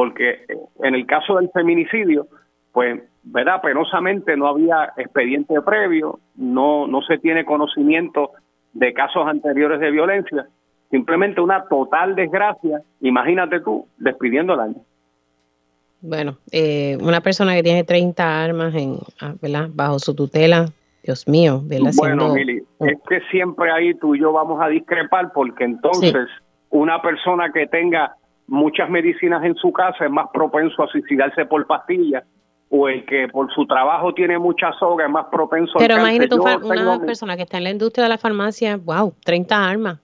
porque en el caso del feminicidio, pues, ¿verdad? Penosamente no había expediente previo, no, no se tiene conocimiento de casos anteriores de violencia, simplemente una total desgracia, imagínate tú, despidiendo el año. Bueno, eh, una persona que tiene 30 armas en, ah, ¿verdad? bajo su tutela, Dios mío, ¿verdad? Bueno, Mili, es que siempre ahí tú y yo vamos a discrepar porque entonces una persona que tenga muchas medicinas en su casa es más propenso a suicidarse por pastillas o el que por su trabajo tiene mucha soga es más propenso Pero imagínate una persona que está en la industria de la farmacia, wow, 30 armas.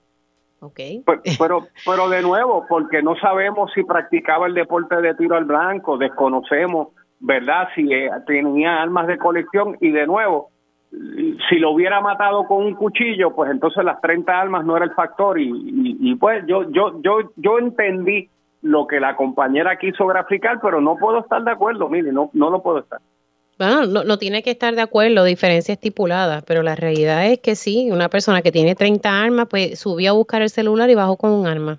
Okay. Pero, pero, de nuevo, porque no sabemos si practicaba el deporte de tiro al blanco, desconocemos, ¿verdad? Si eh, tenía armas de colección y de nuevo, si lo hubiera matado con un cuchillo, pues entonces las 30 armas no era el factor y, y, pues yo, yo, yo, yo entendí lo que la compañera quiso graficar, pero no puedo estar de acuerdo, mire, no, no lo puedo estar. Bueno, no, no, tiene que estar de acuerdo, diferencia estipulada, pero la realidad es que sí, una persona que tiene 30 armas, pues subió a buscar el celular y bajó con un arma.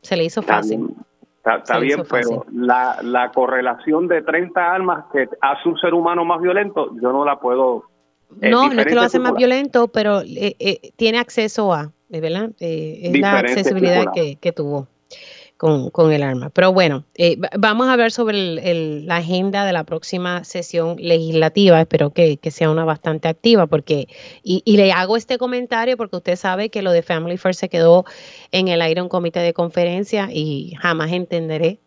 Se le hizo fácil. Está, bien, pero la, la correlación de 30 armas que hace un ser humano más violento, yo no la puedo... No, no es que lo hace más violento, pero eh, eh, tiene acceso a, ¿verdad? Eh, es la accesibilidad que, que tuvo con, el arma. Pero bueno, eh, vamos a ver sobre la agenda de la próxima sesión legislativa. Espero que, sea una bastante activa porque, y, le hago este comentario porque usted sabe que lo de Family First se quedó en el aire un comité de conferencia y jamás entenderé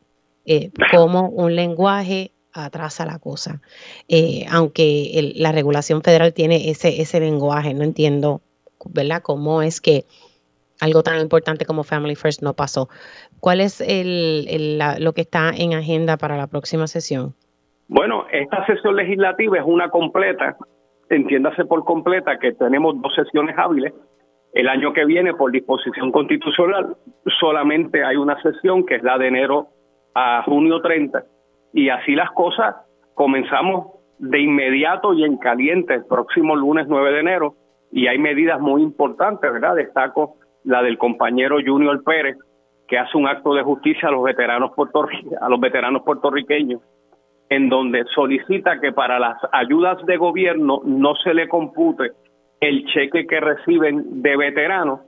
eh, cómo un lenguaje atrasa la cosa. Eh, aunque la regulación federal tiene ese, ese lenguaje, no entiendo, ¿verdad? Cómo es que algo tan importante como Family First no pasó. ¿Cuál es lo que está en agenda para la próxima sesión? Bueno, esta sesión legislativa es una completa, entiéndase por completa que tenemos dos sesiones hábiles. El año que viene, por disposición constitucional, solamente hay una sesión que es la de enero a junio 30. Y así las cosas, comenzamos de inmediato y en caliente el próximo lunes 9 de enero y hay medidas muy importantes, ¿verdad? Destaco la del compañero Junior Pérez, que hace un acto de justicia a los veteranos a los veteranos puertorriqueños, en donde solicita que para las ayudas de gobierno no se le compute el cheque que reciben de veteranos,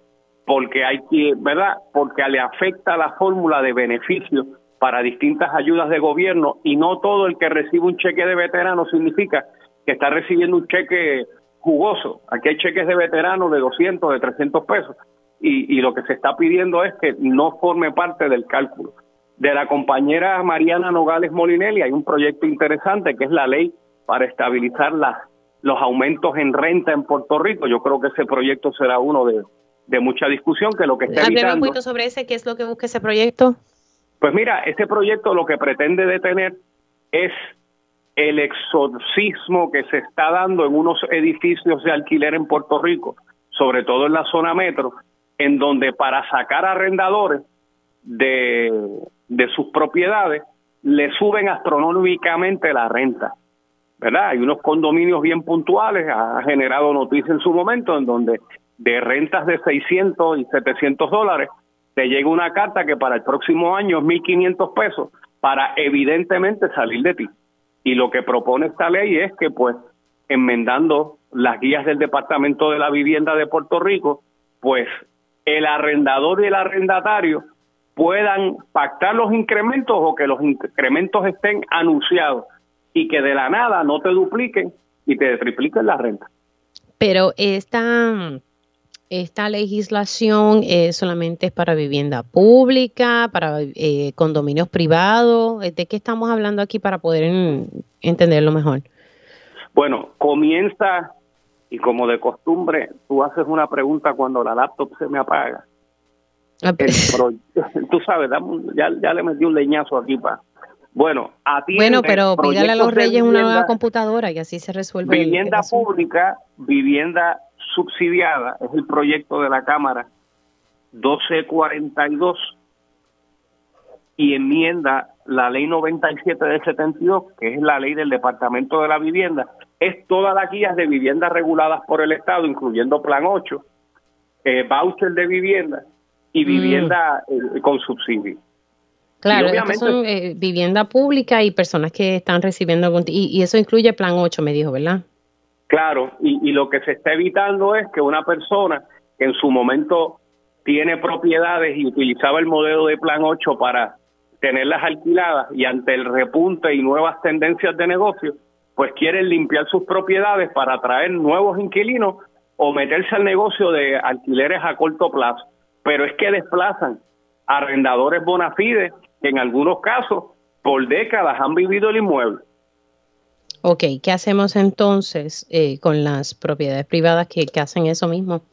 porque hay que, ¿verdad? Porque le afecta la fórmula de beneficio para distintas ayudas de gobierno y no todo el que recibe un cheque de veterano significa que está recibiendo un cheque jugoso. Aquí hay cheques de veteranos de 200, de 300 pesos y, lo que se está pidiendo es que no forme parte del cálculo. De la compañera Mariana Nogales Molinelli hay un proyecto interesante que es la ley para estabilizar las, los aumentos en renta en Puerto Rico. Yo creo que ese proyecto será uno de, de mucha discusión, que lo que está evitando... un poquito sobre ese, ¿qué es lo que busca ese proyecto? Pues mira, ese proyecto lo que pretende detener es el exorcismo que se está dando en unos edificios de alquiler en Puerto Rico, sobre todo en la zona metro, en donde para sacar arrendadores de, de sus propiedades le suben astronómicamente la renta. ¿Verdad? Hay unos condominios bien puntuales, ha generado noticia en su momento, en donde de rentas de 600 y 700 dólares te llega una carta que para el próximo año es 1.500 pesos para evidentemente salir de ti. Y lo que propone esta ley es que pues enmendando las guías del Departamento de la Vivienda de Puerto Rico, pues el arrendador y el arrendatario puedan pactar los incrementos o que los incrementos estén anunciados y que de la nada no te dupliquen y te tripliquen la renta. Pero esta esta legislación solamente es para vivienda pública, para eh, condominios privados. ¿De qué estamos hablando aquí para poder entenderlo mejor? Bueno, comienza y como de costumbre, tú haces una pregunta cuando la laptop se me apaga. Ah, tú sabes, ya, ya le metí un leñazo aquí para... Bueno, Bueno, pero pídale a los reyes una nueva computadora y así se resuelve. Vivienda pública, vivienda subsidiada es el proyecto de la Cámara 1242 y enmienda la ley 97 del 72, que es la ley del Departamento de la Vivienda, es todas las guías de viviendas reguladas por el Estado, incluyendo Plan 8, eh, voucher de vivienda y mm. vivienda eh, con subsidio. Claro, son eh, vivienda pública y personas que están recibiendo y, y eso incluye Plan 8, me dijo, ¿verdad? Claro, y, lo que se está evitando es que una persona que en su momento tiene propiedades y utilizaba el modelo de Plan 8 para tenerlas alquiladas y ante el repunte y nuevas tendencias de negocio, pues quieren limpiar sus propiedades para atraer nuevos inquilinos o meterse al negocio de alquileres a corto plazo. Pero es que desplazan arrendadores bona fide que en algunos casos por décadas han vivido el inmueble. Ok, ¿qué hacemos entonces eh, con las propiedades privadas que, hacen eso mismo?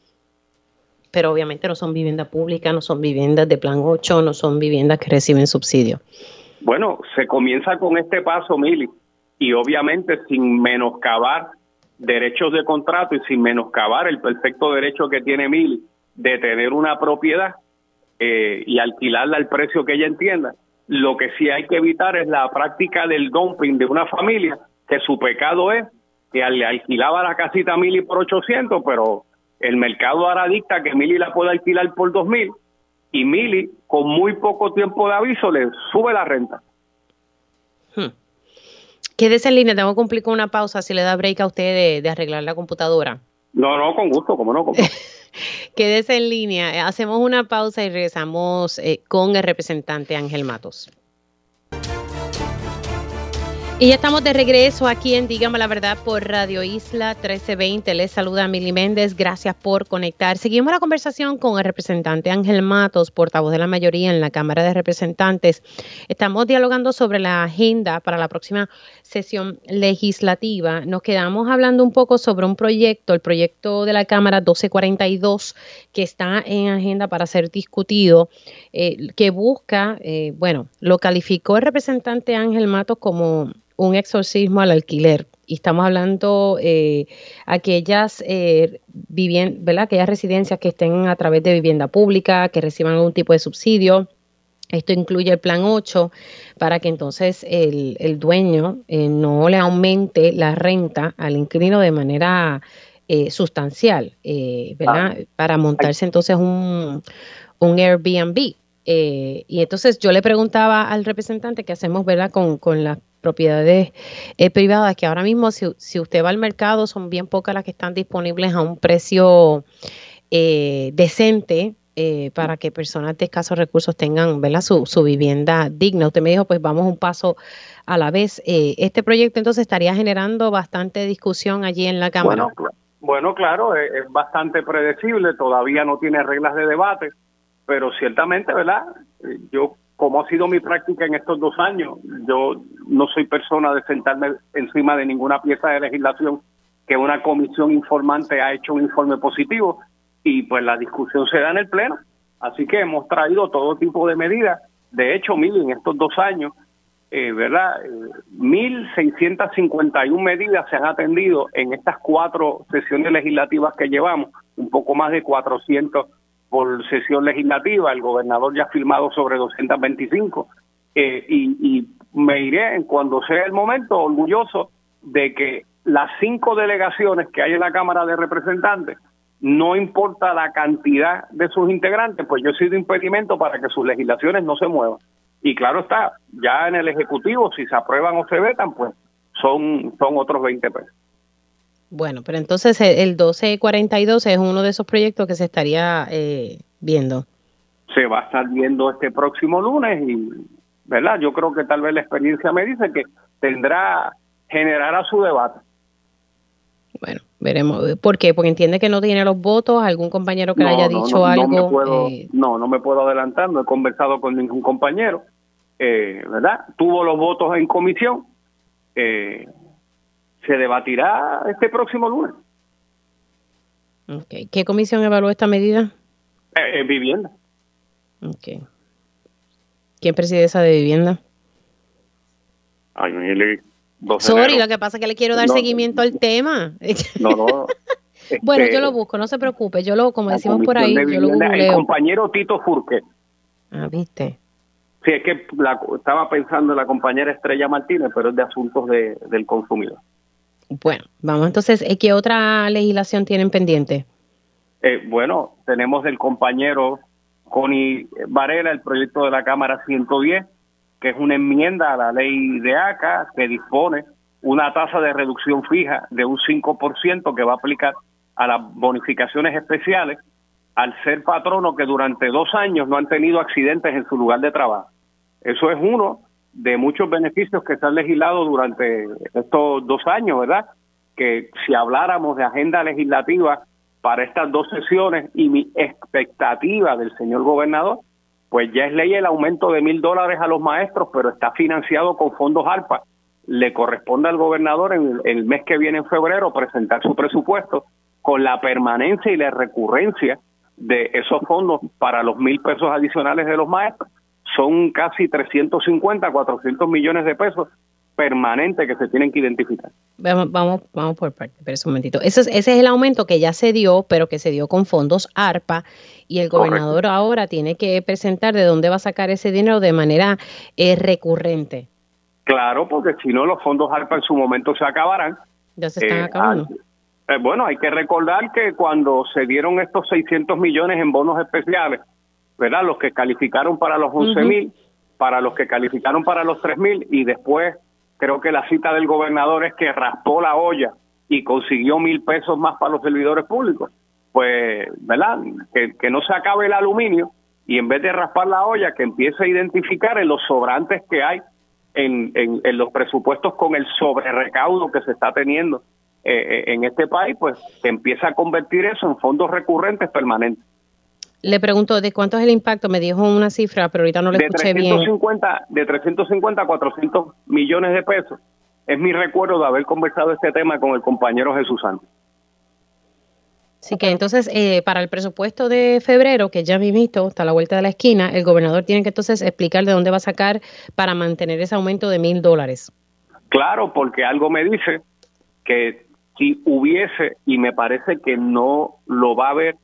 Pero obviamente no son viviendas públicas, no son viviendas de plan 8, no son viviendas que reciben subsidio. Bueno, se comienza con este paso, Mili, y obviamente sin menoscabar derechos de contrato y sin menoscabar el perfecto derecho que tiene Mili de tener una propiedad eh, y alquilarla al precio que ella entienda. Lo que sí hay que evitar es la práctica del dumping de una familia que su pecado es que le alquilaba la casita a Mili por 800, pero el mercado ahora dicta que Mili la puede alquilar por 2000 y Mili con muy poco tiempo de aviso le sube la renta. Quédese en línea, tengo que cumplir con una pausa si le da break a usted de, arreglar la computadora. No, no, con gusto, como no. Quédese en línea, hacemos una pausa y regresamos eh, con el representante Ángel Matos. Y ya estamos de regreso aquí en Dígame la Verdad por Radio Isla 1320. Les saluda Mili Méndez. Gracias por conectar. Seguimos la conversación con el representante Ángel Matos, portavoz de la mayoría en la Cámara de Representantes. Estamos dialogando sobre la agenda para la próxima sesión legislativa. Nos quedamos hablando un poco sobre un proyecto, el proyecto de la Cámara 1242, que está en agenda para ser discutido, eh, que busca, eh, bueno, lo calificó el representante Ángel Matos como un exorcismo al alquiler. Y estamos hablando eh, aquellas eh, ¿verdad? aquellas residencias que estén a través de vivienda pública, que reciban algún tipo de subsidio. Esto incluye el plan 8 para que entonces el, el dueño eh, no le aumente la renta al inquilino de manera eh, sustancial, ¿verdad? Ah. Para montarse entonces un, un Airbnb. y entonces yo le preguntaba al representante qué hacemos, ¿verdad? Con, con las propiedades eh, privadas, que ahora mismo si, si, usted va al mercado son bien pocas las que están disponibles a un precio eh, decente eh, para que personas de escasos recursos tengan ¿verdad? Su, su, vivienda digna. Usted me dijo, pues vamos un paso a la vez. este proyecto entonces estaría generando bastante discusión allí en la Cámara. Bueno, bueno claro, es, es bastante predecible, todavía no tiene reglas de debate, pero ciertamente, ¿verdad? Yo como ha sido mi práctica en estos dos años, yo no soy persona de sentarme encima de ninguna pieza de legislación que una comisión informante ha hecho un informe positivo y pues la discusión se da en el Pleno. Así que hemos traído todo tipo de medidas. De hecho, mil en estos dos años, eh, ¿verdad? Eh, 1.651 medidas se han atendido en estas cuatro sesiones legislativas que llevamos, un poco más de 400 por sesión legislativa, el gobernador ya ha firmado sobre 225 eh, y, y me iré cuando sea el momento orgulloso de que las cinco delegaciones que hay en la Cámara de Representantes, no importa la cantidad de sus integrantes, pues yo he sido impedimento para que sus legislaciones no se muevan. Y claro está, ya en el Ejecutivo, si se aprueban o se vetan, pues son, son otros 20 pesos. Bueno, pero entonces el 1242 es uno de esos proyectos que se estaría eh, viendo. Se va a estar viendo este próximo lunes y, ¿verdad? Yo creo que tal vez la experiencia me dice que tendrá, generará su debate. Bueno, veremos. ¿Por qué? Porque entiende que no tiene los votos, algún compañero que le haya dicho algo. Eh, no, no me puedo adelantar, no he conversado con ningún compañero, eh, ¿verdad? Tuvo los votos en comisión. Eh, se debatirá este próximo lunes. Okay. ¿Qué comisión evaluó esta medida? Eh, eh, vivienda. Okay. ¿Quién preside esa de vivienda? Ay, Sorry, lo que pasa es que le quiero dar seguimiento al tema. No, no. bueno, yo lo este, busco, no se preocupe. Yo lo, como decimos por ahí, yo lo. El compañero Tito Furque. Ah, viste. Sí, es que estaba pensando en la compañera Estrella Martínez, pero es de asuntos de, del consumidor. Bueno, vamos entonces, eh, ¿qué otra legislación tienen pendiente? Eh, bueno, tenemos del compañero Connie Varela el proyecto de la Cámara 110, que es una enmienda a la ley de ACA que dispone una tasa de reducción fija de un 5% que va a aplicar a las bonificaciones especiales al ser patrono que durante dos años no han tenido accidentes en su lugar de trabajo. Eso es uno de muchos beneficios que se han legislado durante estos dos años, ¿verdad? Que si habláramos de agenda legislativa para estas dos sesiones y mi expectativa del señor gobernador, pues ya es ley el aumento de mil dólares a los maestros, pero está financiado con fondos ARPA. Le corresponde al gobernador en el mes que viene, en febrero, presentar su presupuesto con la permanencia y la recurrencia de esos fondos para los mil pesos adicionales de los maestros son casi 350, 400 millones de pesos permanentes que se tienen que identificar. Vamos, vamos, vamos por parte, pero un momentito. Ese es, ese es el aumento que ya se dio, pero que se dio con fondos ARPA y el gobernador ahora tiene que presentar de dónde va a sacar ese dinero de manera eh, recurrente. Claro, porque si no los fondos ARPA en su momento se acabarán. Ya se están eh, acabando. Eh, bueno, hay que recordar que cuando se dieron estos 600 millones en bonos especiales ¿verdad? Los que calificaron para los 11 mil, para los que calificaron para los 3 mil y después creo que la cita del gobernador es que raspó la olla y consiguió mil pesos más para los servidores públicos. Pues, ¿verdad? Que, que no se acabe el aluminio y en vez de raspar la olla, que empiece a identificar en los sobrantes que hay en, en, los presupuestos con el sobrerecaudo que se está teniendo eh, en este país, pues se empieza a convertir eso en fondos recurrentes permanentes. Le pregunto, ¿de cuánto es el impacto? Me dijo una cifra, pero ahorita no le escuché bien. De 350 a 400 millones de pesos. Es mi recuerdo de haber conversado este tema con el compañero Jesús Santos. Así que entonces, eh, para el presupuesto de febrero, que ya visto, está a la vuelta de la esquina, el gobernador tiene que entonces explicar de dónde va a sacar para mantener ese aumento de mil dólares. Claro, porque algo me dice que si hubiese, y me parece que no lo va a haber,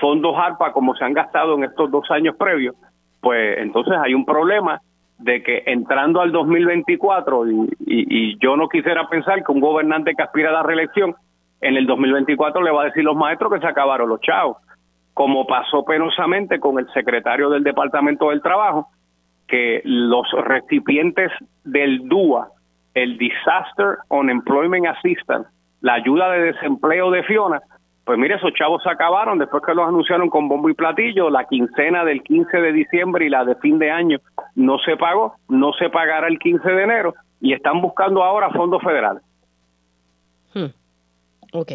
fondos ARPA como se han gastado en estos dos años previos, pues entonces hay un problema de que entrando al 2024, y, y yo no quisiera pensar que un gobernante que aspira a la reelección en el 2024 le va a decir los maestros que se acabaron los chavos, como pasó penosamente con el secretario del Departamento del Trabajo, que los recipientes del DUA, el Disaster Unemployment Assistance, la ayuda de desempleo de Fiona, pues mire, esos chavos se acabaron después que los anunciaron con bombo y platillo, la quincena del 15 de diciembre y la de fin de año no se pagó, no se pagará el 15 de enero y están buscando ahora fondos federales. Hmm. Ok.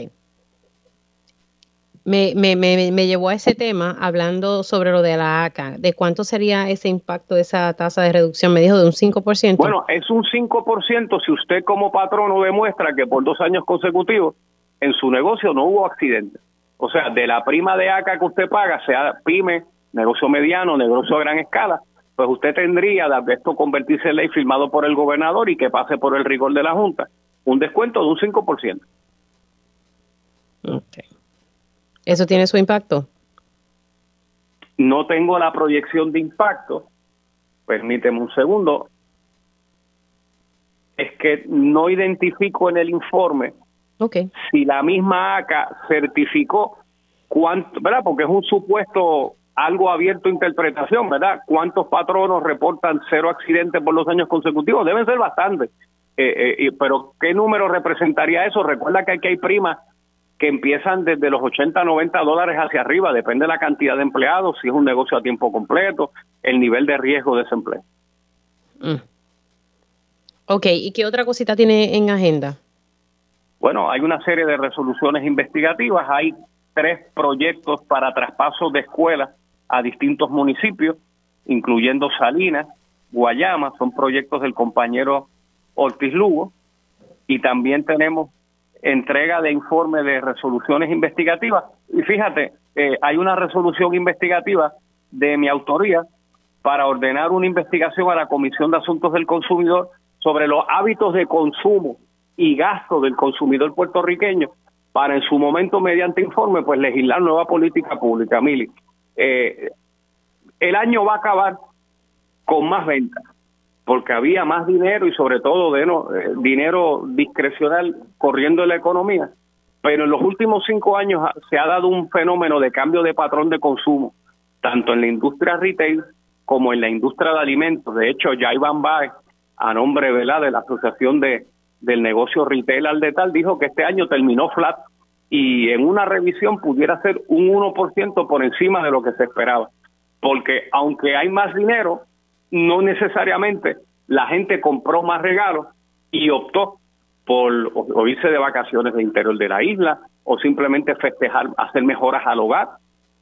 Me, me, me, me, llevó a ese tema hablando sobre lo de la ACA. ¿De cuánto sería ese impacto de esa tasa de reducción? Me dijo de un 5%. Bueno, es un 5% si usted como patrono demuestra que por dos años consecutivos en su negocio no hubo accidente. O sea, de la prima de ACA que usted paga, sea pyme, negocio mediano, negocio a gran escala, pues usted tendría de esto convertirse en ley firmado por el gobernador y que pase por el rigor de la Junta, un descuento de un 5%. Okay. ¿Eso tiene su impacto? No tengo la proyección de impacto. Permíteme un segundo. Es que no identifico en el informe okay. si la misma ACA certificó cuánto, ¿verdad? Porque es un supuesto algo abierto a interpretación, ¿verdad? ¿Cuántos patronos reportan cero accidentes por los años consecutivos? Deben ser bastantes. Eh, eh, pero ¿qué número representaría eso? Recuerda que aquí hay primas que empiezan desde los 80, 90 dólares hacia arriba, depende de la cantidad de empleados, si es un negocio a tiempo completo, el nivel de riesgo de desempleo. Mm. Ok, ¿y qué otra cosita tiene en agenda? Bueno, hay una serie de resoluciones investigativas, hay tres proyectos para traspasos de escuelas a distintos municipios, incluyendo Salinas, Guayama, son proyectos del compañero Ortiz Lugo, y también tenemos entrega de informe de resoluciones investigativas. Y fíjate, eh, hay una resolución investigativa de mi autoría para ordenar una investigación a la Comisión de Asuntos del Consumidor sobre los hábitos de consumo y gasto del consumidor puertorriqueño para en su momento, mediante informe, pues legislar nueva política pública. Mili, eh, el año va a acabar con más ventas, porque había más dinero y sobre todo de, eh, dinero discrecional corriendo en la economía. Pero en los últimos cinco años se ha dado un fenómeno de cambio de patrón de consumo, tanto en la industria retail como en la industria de alimentos. De hecho, ya Iván Baez, a nombre de la Asociación de, del Negocio Retail al Detal, dijo que este año terminó flat y en una revisión pudiera ser un 1% por encima de lo que se esperaba. Porque aunque hay más dinero, no necesariamente la gente compró más regalos y optó por o, irse de vacaciones del interior de la isla o simplemente festejar, hacer mejoras al hogar,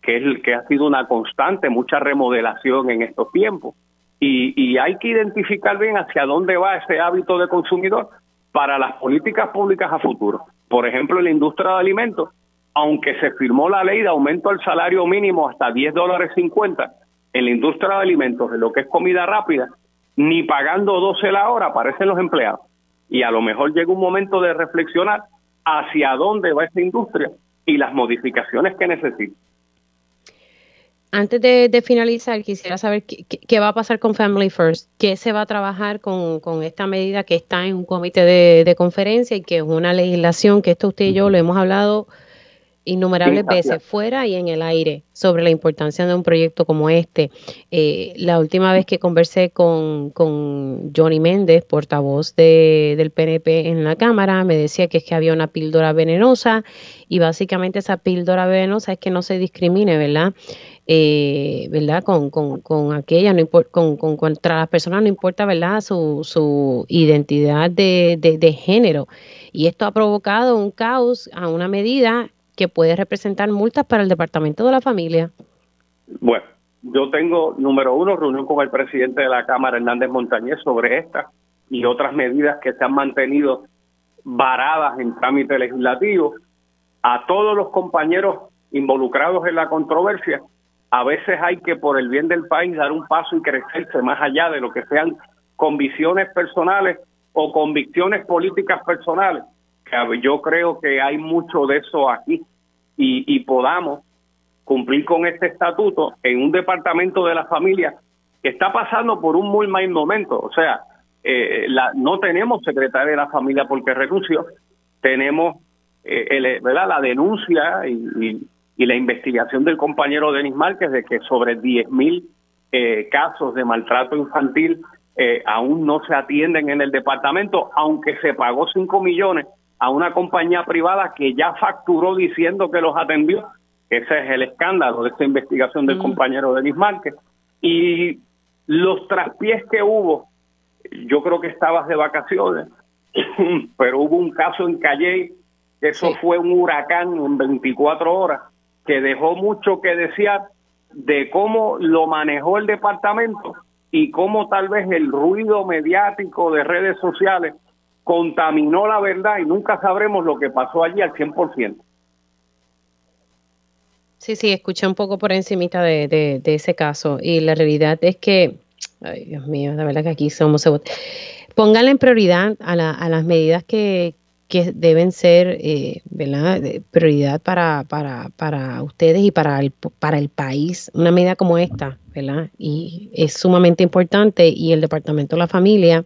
que es el que ha sido una constante, mucha remodelación en estos tiempos. Y, y hay que identificar bien hacia dónde va ese hábito de consumidor para las políticas públicas a futuro. Por ejemplo, en la industria de alimentos, aunque se firmó la ley de aumento al salario mínimo hasta 10 dólares 50, en la industria de alimentos, en lo que es comida rápida, ni pagando 12 la hora aparecen los empleados. Y a lo mejor llega un momento de reflexionar hacia dónde va esta industria y las modificaciones que necesita. Antes de, finalizar, quisiera saber qué, va a pasar con Family First, qué se va a trabajar con, esta medida que está en un comité de, de, conferencia y que es una legislación que esto usted y yo lo hemos hablado innumerables veces fuera y en el aire sobre la importancia de un proyecto como este. Eh, la última vez que conversé con, con Johnny Méndez, portavoz de, del PNP en la Cámara, me decía que es que había una píldora venenosa y básicamente esa píldora venenosa es que no se discrimine, ¿verdad? Eh, ¿verdad? Con, con, con aquella, no con, con, contra las personas no importa, ¿verdad? Su, su identidad de, de, de género. Y esto ha provocado un caos a una medida que puede representar multas para el Departamento de la Familia? Bueno, yo tengo, número uno, reunión con el presidente de la Cámara, Hernández Montañez, sobre esta y otras medidas que se han mantenido varadas en trámite legislativo. A todos los compañeros involucrados en la controversia, a veces hay que, por el bien del país, dar un paso y crecerse más allá de lo que sean convicciones personales o convicciones políticas personales yo creo que hay mucho de eso aquí y, podamos cumplir con este estatuto en un departamento de la familia que está pasando por un muy mal momento. O sea, eh, la, no tenemos secretaria de la familia porque renunció, tenemos eh, la denuncia y, la investigación del compañero Denis Márquez de que sobre 10.000 mil eh, casos de maltrato infantil aún no se atienden en el departamento, aunque se pagó 5 millones a una compañía privada que ya facturó diciendo que los atendió. Ese es el escándalo de esta investigación del mm. compañero Denis Márquez. Y los traspiés que hubo, yo creo que estabas de vacaciones, pero hubo un caso en Calle, eso fue un huracán en 24 horas, que dejó mucho que desear de cómo lo manejó el departamento y cómo tal vez el ruido mediático de redes sociales contaminó la verdad y nunca sabremos lo que pasó allí al 100%. Sí, sí, escuché un poco por encimita de, de, ese caso y la realidad es que, ay Dios mío, la verdad que aquí somos... Pónganle en prioridad a, la, a las medidas que, que deben ser eh, ¿verdad? prioridad para, para, para ustedes y para el, para el país. Una medida como esta, ¿verdad? Y es sumamente importante y el Departamento de la Familia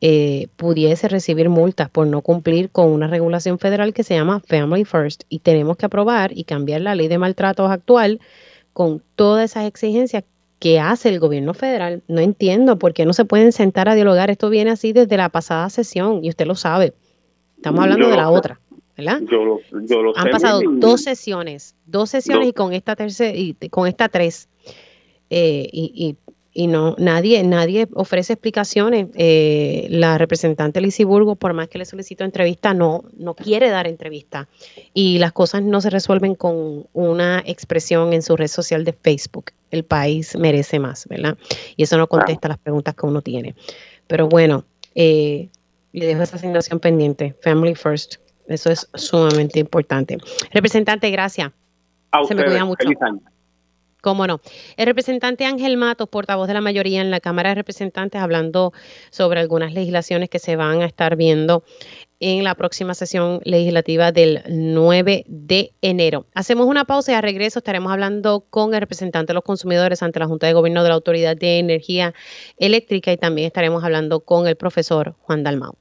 eh, pudiese recibir multas por no cumplir con una regulación federal que se llama Family First y tenemos que aprobar y cambiar la ley de maltratos actual con todas esas exigencias que hace el gobierno federal. No entiendo por qué no se pueden sentar a dialogar. Esto viene así desde la pasada sesión y usted lo sabe. Estamos hablando de la otra. ¿verdad? Yo lo, Han pasado dos sesiones, dos sesiones y con esta tercera y con esta tres. Eh, y, y, y no nadie nadie ofrece explicaciones. Eh, la representante Lizy Burgo, por más que le solicito entrevista, no no quiere dar entrevista y las cosas no se resuelven con una expresión en su red social de Facebook. El país merece más, ¿verdad? Y eso no contesta las preguntas que uno tiene. Pero bueno, eh, le dejo esa asignación pendiente. Family first. Eso es sumamente importante. Representante, gracias. Se me cuida mucho. Cómo no. El representante Ángel Matos, portavoz de la mayoría en la Cámara de Representantes, hablando sobre algunas legislaciones que se van a estar viendo en la próxima sesión legislativa del 9 de enero. Hacemos una pausa y a regreso estaremos hablando con el representante de los consumidores ante la Junta de Gobierno de la Autoridad de Energía Eléctrica y también estaremos hablando con el profesor Juan Dalmau.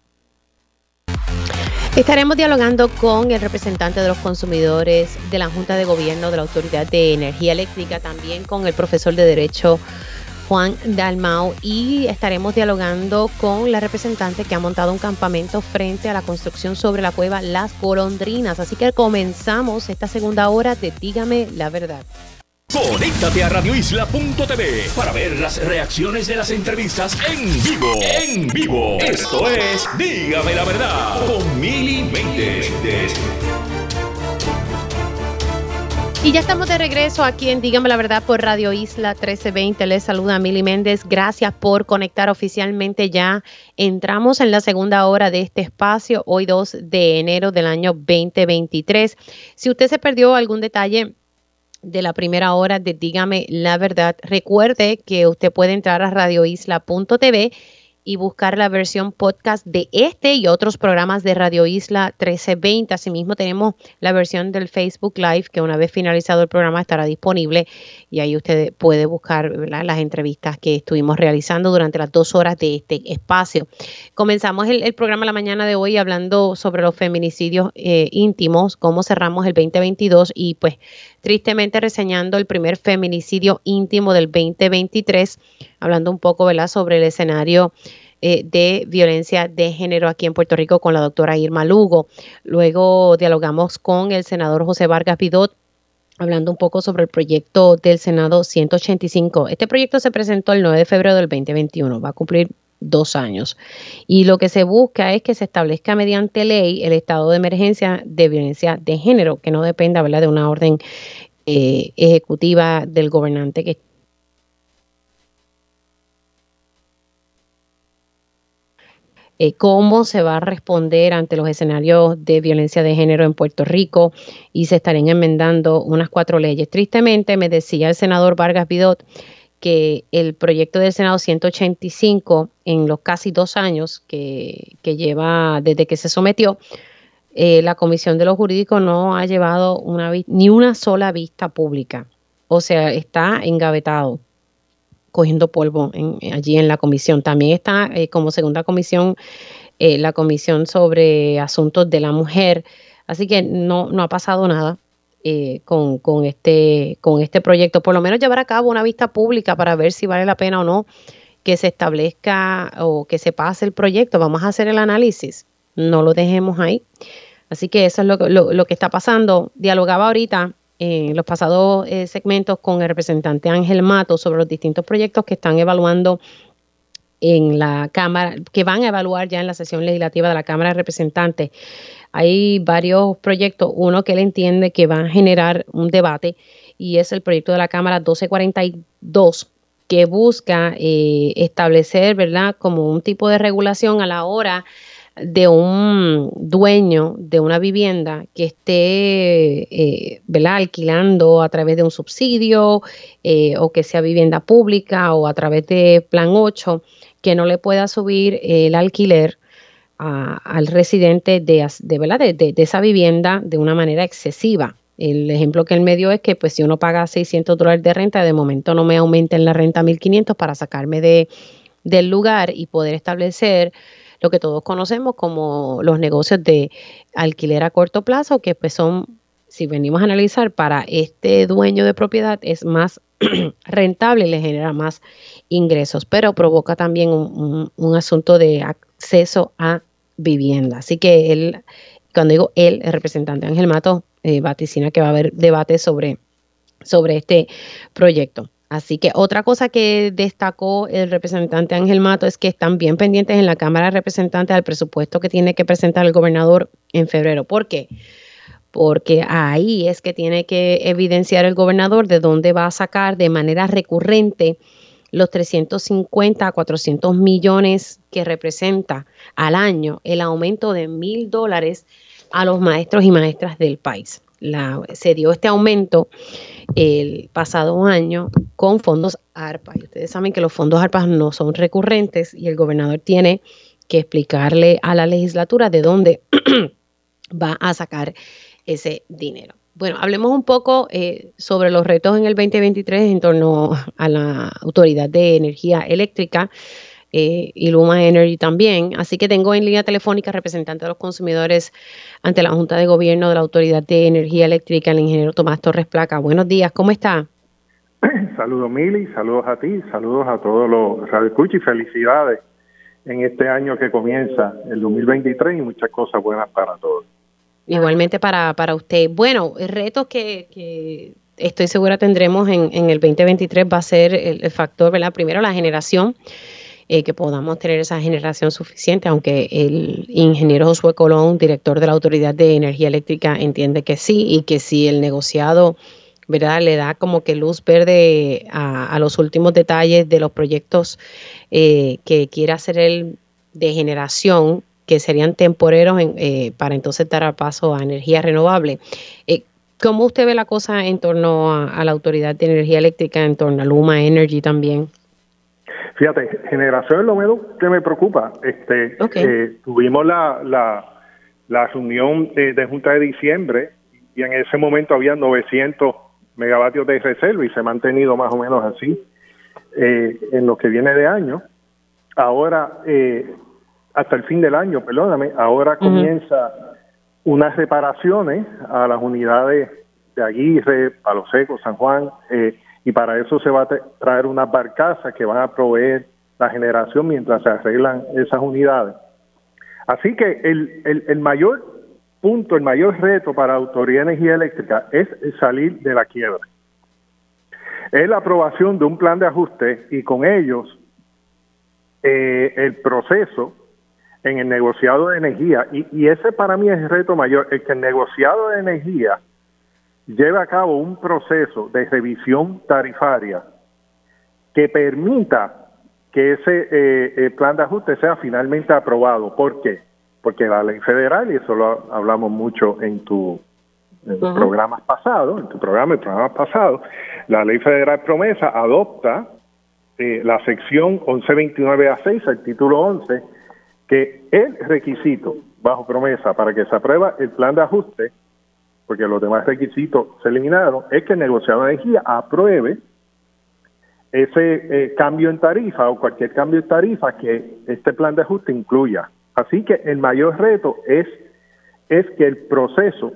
Estaremos dialogando con el representante de los consumidores de la Junta de Gobierno de la Autoridad de Energía Eléctrica, también con el profesor de Derecho Juan Dalmau y estaremos dialogando con la representante que ha montado un campamento frente a la construcción sobre la cueva Las Golondrinas. Así que comenzamos esta segunda hora de Dígame la verdad. Conéctate a radioisla.tv para ver las reacciones de las entrevistas en vivo. En vivo. Esto es Dígame la verdad con Mili Méndez. Y ya estamos de regreso aquí en Dígame la Verdad por Radio Isla 1320. Les saluda Mili Méndez. Gracias por conectar oficialmente ya. Entramos en la segunda hora de este espacio, hoy 2 de enero del año 2023. Si usted se perdió algún detalle de la primera hora de Dígame la Verdad. Recuerde que usted puede entrar a radioisla.tv y buscar la versión podcast de este y otros programas de Radio Isla 1320. Asimismo, tenemos la versión del Facebook Live que una vez finalizado el programa estará disponible y ahí usted puede buscar las entrevistas que estuvimos realizando durante las dos horas de este espacio. Comenzamos el, programa la mañana de hoy hablando sobre los feminicidios eh, íntimos, cómo cerramos el 2022 y pues tristemente reseñando el primer feminicidio íntimo del 2023, hablando un poco ¿verdad? sobre el escenario eh, de violencia de género aquí en Puerto Rico con la doctora Irma Lugo. Luego dialogamos con el senador José Vargas Vidot hablando un poco sobre el proyecto del Senado 185. Este proyecto se presentó el 9 de febrero del 2021, va a cumplir dos años. Y lo que se busca es que se establezca mediante ley el estado de emergencia de violencia de género, que no dependa de una orden eh, ejecutiva del gobernante que eh, cómo se va a responder ante los escenarios de violencia de género en Puerto Rico y se estarían enmendando unas cuatro leyes. Tristemente, me decía el senador Vargas Vidot que el proyecto del Senado 185, en los casi dos años que, lleva desde que se sometió, eh, la Comisión de los Jurídicos no ha llevado ni una sola vista pública. O sea, está engavetado, cogiendo polvo allí en la comisión. También está eh, como segunda comisión eh, la Comisión sobre Asuntos de la Mujer. Así que no, no ha pasado nada. Eh, con, con, este, con este proyecto, por lo menos llevar a cabo una vista pública para ver si vale la pena o no que se establezca o que se pase el proyecto. Vamos a hacer el análisis, no lo dejemos ahí. Así que eso es lo, lo, que está pasando. Dialogaba ahorita en los pasados eh, segmentos con el representante Ángel Mato sobre los distintos proyectos que están evaluando en la Cámara, que van a evaluar ya en la sesión legislativa de la Cámara de Representantes hay varios proyectos, uno que él entiende que va a generar un debate y es el proyecto de la Cámara 1242 que busca eh, establecer, ¿verdad?, como un tipo de regulación a la hora de un dueño de una vivienda que esté, eh, ¿verdad?, alquilando a través de un subsidio eh, o que sea vivienda pública o a través de Plan 8, que no le pueda subir el alquiler al residente de, de, ¿verdad? De, esa vivienda de una manera excesiva. El ejemplo que él me dio es que pues si uno paga 600 dólares de renta, de momento no me aumenten la renta a 1500 para sacarme de, del lugar y poder establecer lo que todos conocemos como los negocios de alquiler a corto plazo, que pues son, si venimos a analizar, para este dueño de propiedad es más rentable, le genera más ingresos, pero provoca también un, un asunto de acceso a vivienda. Así que él, cuando digo él, el representante Ángel Mato, eh, vaticina que va a haber debate sobre, sobre este proyecto. Así que otra cosa que destacó el representante Ángel Mato es que están bien pendientes en la Cámara de Representantes al presupuesto que tiene que presentar el gobernador en febrero. ¿Por qué? Porque ahí es que tiene que evidenciar el gobernador de dónde va a sacar de manera recurrente los 350 a 400 millones que representa al año el aumento de mil dólares a los maestros y maestras del país. Se dio este aumento el pasado año con fondos ARPA. Y ustedes saben que los fondos ARPA no son recurrentes y el gobernador tiene que explicarle a la legislatura de dónde va a sacar ese dinero. Bueno, hablemos un poco eh, sobre los retos en el 2023 en torno a la Autoridad de Energía Eléctrica eh, y Luma Energy también. Así que tengo en línea telefónica representante de los consumidores ante la Junta de Gobierno de la Autoridad de Energía Eléctrica, el ingeniero Tomás Torres Placa. Buenos días, ¿cómo está? Saludos Mili, saludos a ti, saludos a todos los radioescuchas y felicidades en este año que comienza el 2023 y muchas cosas buenas para todos. Igualmente para, para usted. Bueno, el reto que, estoy segura tendremos en, en, el 2023 va a ser el, factor, ¿verdad? Primero la generación, eh, que podamos tener esa generación suficiente, aunque el ingeniero Josué Colón, director de la Autoridad de Energía Eléctrica, entiende que sí y que si el negociado, ¿verdad? Le da como que luz verde a, los últimos detalles de los proyectos eh, que quiere hacer el de generación que serían temporeros eh, para entonces dar paso a energía renovable. Eh, ¿Cómo usted ve la cosa en torno a, la Autoridad de Energía Eléctrica, en torno a Luma Energy también? Fíjate, generación es lo menos que me preocupa. Este, eh, tuvimos la, la, la reunión de, Junta de diciembre y en ese momento había 900 megavatios de reserva y se ha mantenido más o menos así eh, en lo que viene de año. Ahora, eh, hasta el fin del año, perdóname, ahora comienza unas reparaciones a las unidades de Aguirre, Palo Seco, San Juan, eh, y para eso se va a traer unas barcazas que van a proveer la generación mientras se arreglan esas unidades. Así que el, el, el mayor punto, el mayor reto para la Autoridad de Energía Eléctrica es salir de la quiebra. Es la aprobación de un plan de ajuste y con ellos eh, el proceso en el negociado de energía. Y, y ese para mí es el reto mayor, el que el negociado de energía lleve a cabo un proceso de revisión tarifaria que permita que ese eh, plan de ajuste sea finalmente aprobado. ¿Por qué? Porque la ley federal, y eso lo hablamos mucho en tu programas pasados, en tu programa y programas pasados, la ley federal promesa adopta eh, la sección 1129 a 6, el título 11, que el requisito bajo promesa para que se aprueba el plan de ajuste porque los demás requisitos se eliminaron, es que el negociado de energía apruebe ese eh, cambio en tarifa o cualquier cambio en tarifa que este plan de ajuste incluya. Así que el mayor reto es, es que el proceso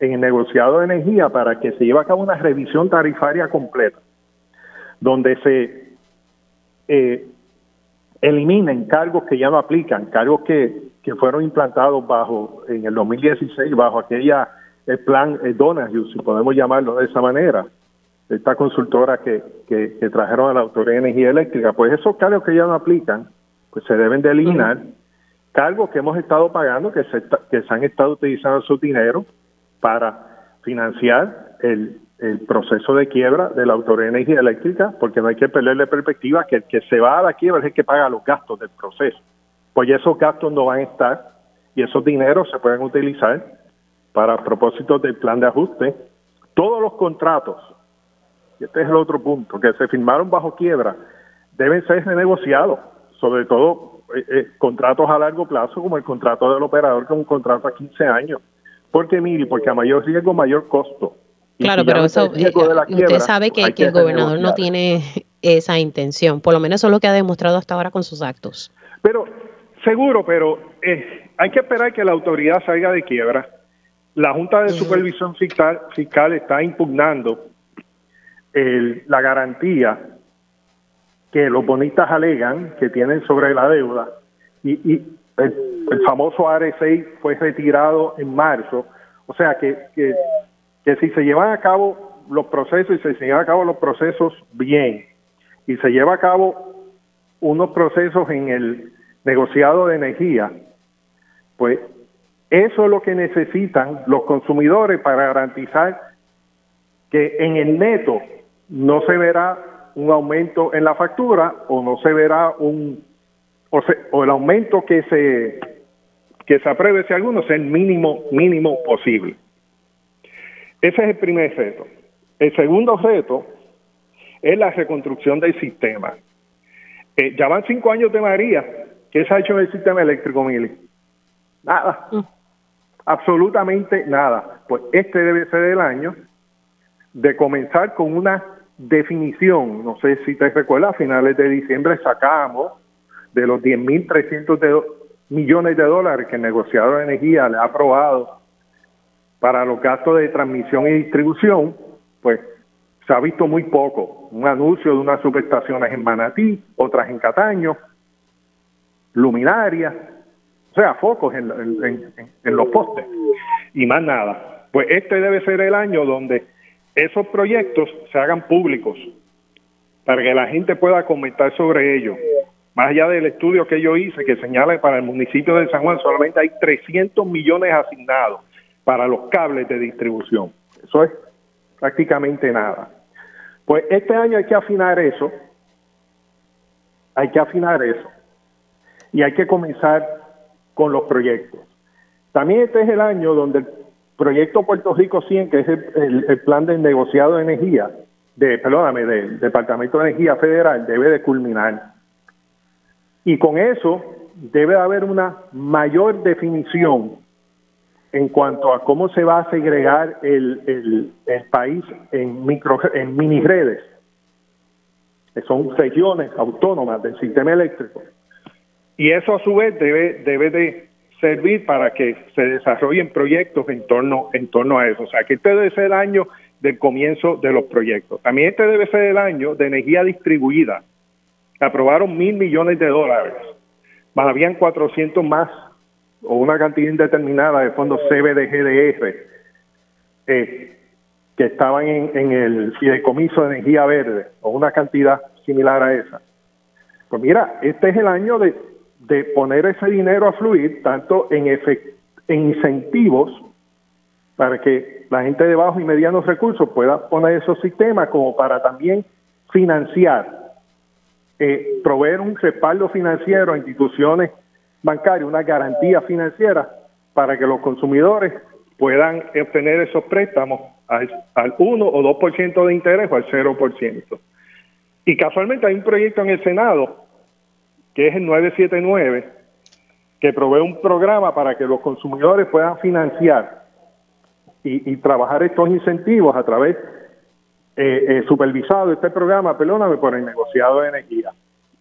en el negociado de energía para que se lleve a cabo una revisión tarifaria completa, donde se eh, eliminen cargos que ya no aplican, cargos que, que fueron implantados bajo en el 2016 bajo aquella el plan eh, Donahue, si podemos llamarlo de esa manera, esta consultora que, que, trajeron a la Autoridad de Energía Eléctrica, pues esos cargos que ya no aplican, pues se deben de eliminar. Cargos que hemos estado pagando, que se, que se han estado utilizando su dinero para financiar el, el proceso de quiebra de la Autoridad de Energía Eléctrica, porque no hay que perderle perspectiva que el que se va a la quiebra es el que paga los gastos del proceso. Pues esos gastos no van a estar y esos dineros se pueden utilizar para propósitos del plan de ajuste, todos los contratos, y este es el otro punto, que se firmaron bajo quiebra, deben ser renegociados, sobre todo eh, eh, contratos a largo plazo, como el contrato del operador, que es un contrato a 15 años. ¿Por qué, Mili? Porque a mayor riesgo, mayor costo. claro, pero eso, eh, usted sabe que, el gobernador no tiene esa intención, por lo menos eso es lo que ha demostrado hasta ahora con sus actos. Pero, seguro, pero hay que esperar que la autoridad salga de quiebra la Junta de Supervisión Fiscal, fiscal está impugnando la garantía que los bonistas alegan que tienen sobre la deuda y, el, famoso AR6 fue retirado en marzo. O sea que, que, que si se llevan a cabo los procesos y se llevan a cabo los procesos bien y se lleva a cabo unos procesos en el negociado de energía, pues eso es lo que necesitan los consumidores para garantizar que en el neto no se verá un aumento en la factura o no se verá un o, el aumento que se que se apruebe si alguno sea el mínimo mínimo posible. Ese es el primer reto. El segundo reto es la reconstrucción del sistema. Eh, ya van cinco años de María. ¿Qué se ha hecho en el sistema eléctrico, Mili? Nada. Absolutamente nada. Pues este debe ser el año de comenzar con una definición. No sé si te recuerdas, a finales de diciembre sacamos de los 10.300 millones de dólares que el negociador de energía le ha aprobado para los gastos de transmisión y distribución, pues se ha visto muy poco. Un anuncio de unas subestaciones en Manatí, otras en Cataño, luminarias, o sea, focos en, los postes y más nada. Pues este debe ser el año donde esos proyectos se hagan públicos para que la gente pueda comentar sobre ellos. Más allá del estudio que yo hice que señala que para el municipio de San Juan solamente hay 300 millones asignados para los cables de distribución. Eso es prácticamente nada. Pues este año hay que afinar eso, hay que afinar eso y hay que comenzar con los proyectos. También este es el año donde el proyecto Puerto Rico 100, que es el, plan del negociado de energía, de, perdóname, del Departamento de Energía Federal debe de culminar. Y con eso debe haber una mayor definición en cuanto a cómo se va a segregar el, el, país en, micro, en mini redes, que son regiones autónomas del sistema eléctrico. Y eso a su vez debe, debe de servir para que se desarrollen proyectos en torno, en torno a eso. O sea, que este debe ser el año del comienzo de los proyectos. También este debe ser el año de energía distribuida. Aprobaron mil millones de dólares. Más habían 400 más o una cantidad indeterminada de fondos CBDGDR eh, que estaban en, en el fideicomiso de energía verde o una cantidad similar a esa. Pues mira, este es el año de de poner ese dinero a fluir tanto en, en incentivos para que la gente de bajos y medianos recursos pueda poner esos sistemas como para también financiar, eh, proveer un respaldo financiero a instituciones bancarias, una garantía financiera para que los consumidores puedan obtener esos préstamos al, al 1 o 2% de interés o al 0%. Y casualmente hay un proyecto en el Senado que es el 979, que provee un programa para que los consumidores puedan financiar y, trabajar estos incentivos a través eh, eh, supervisado este programa, perdóname, por el negociado de energía.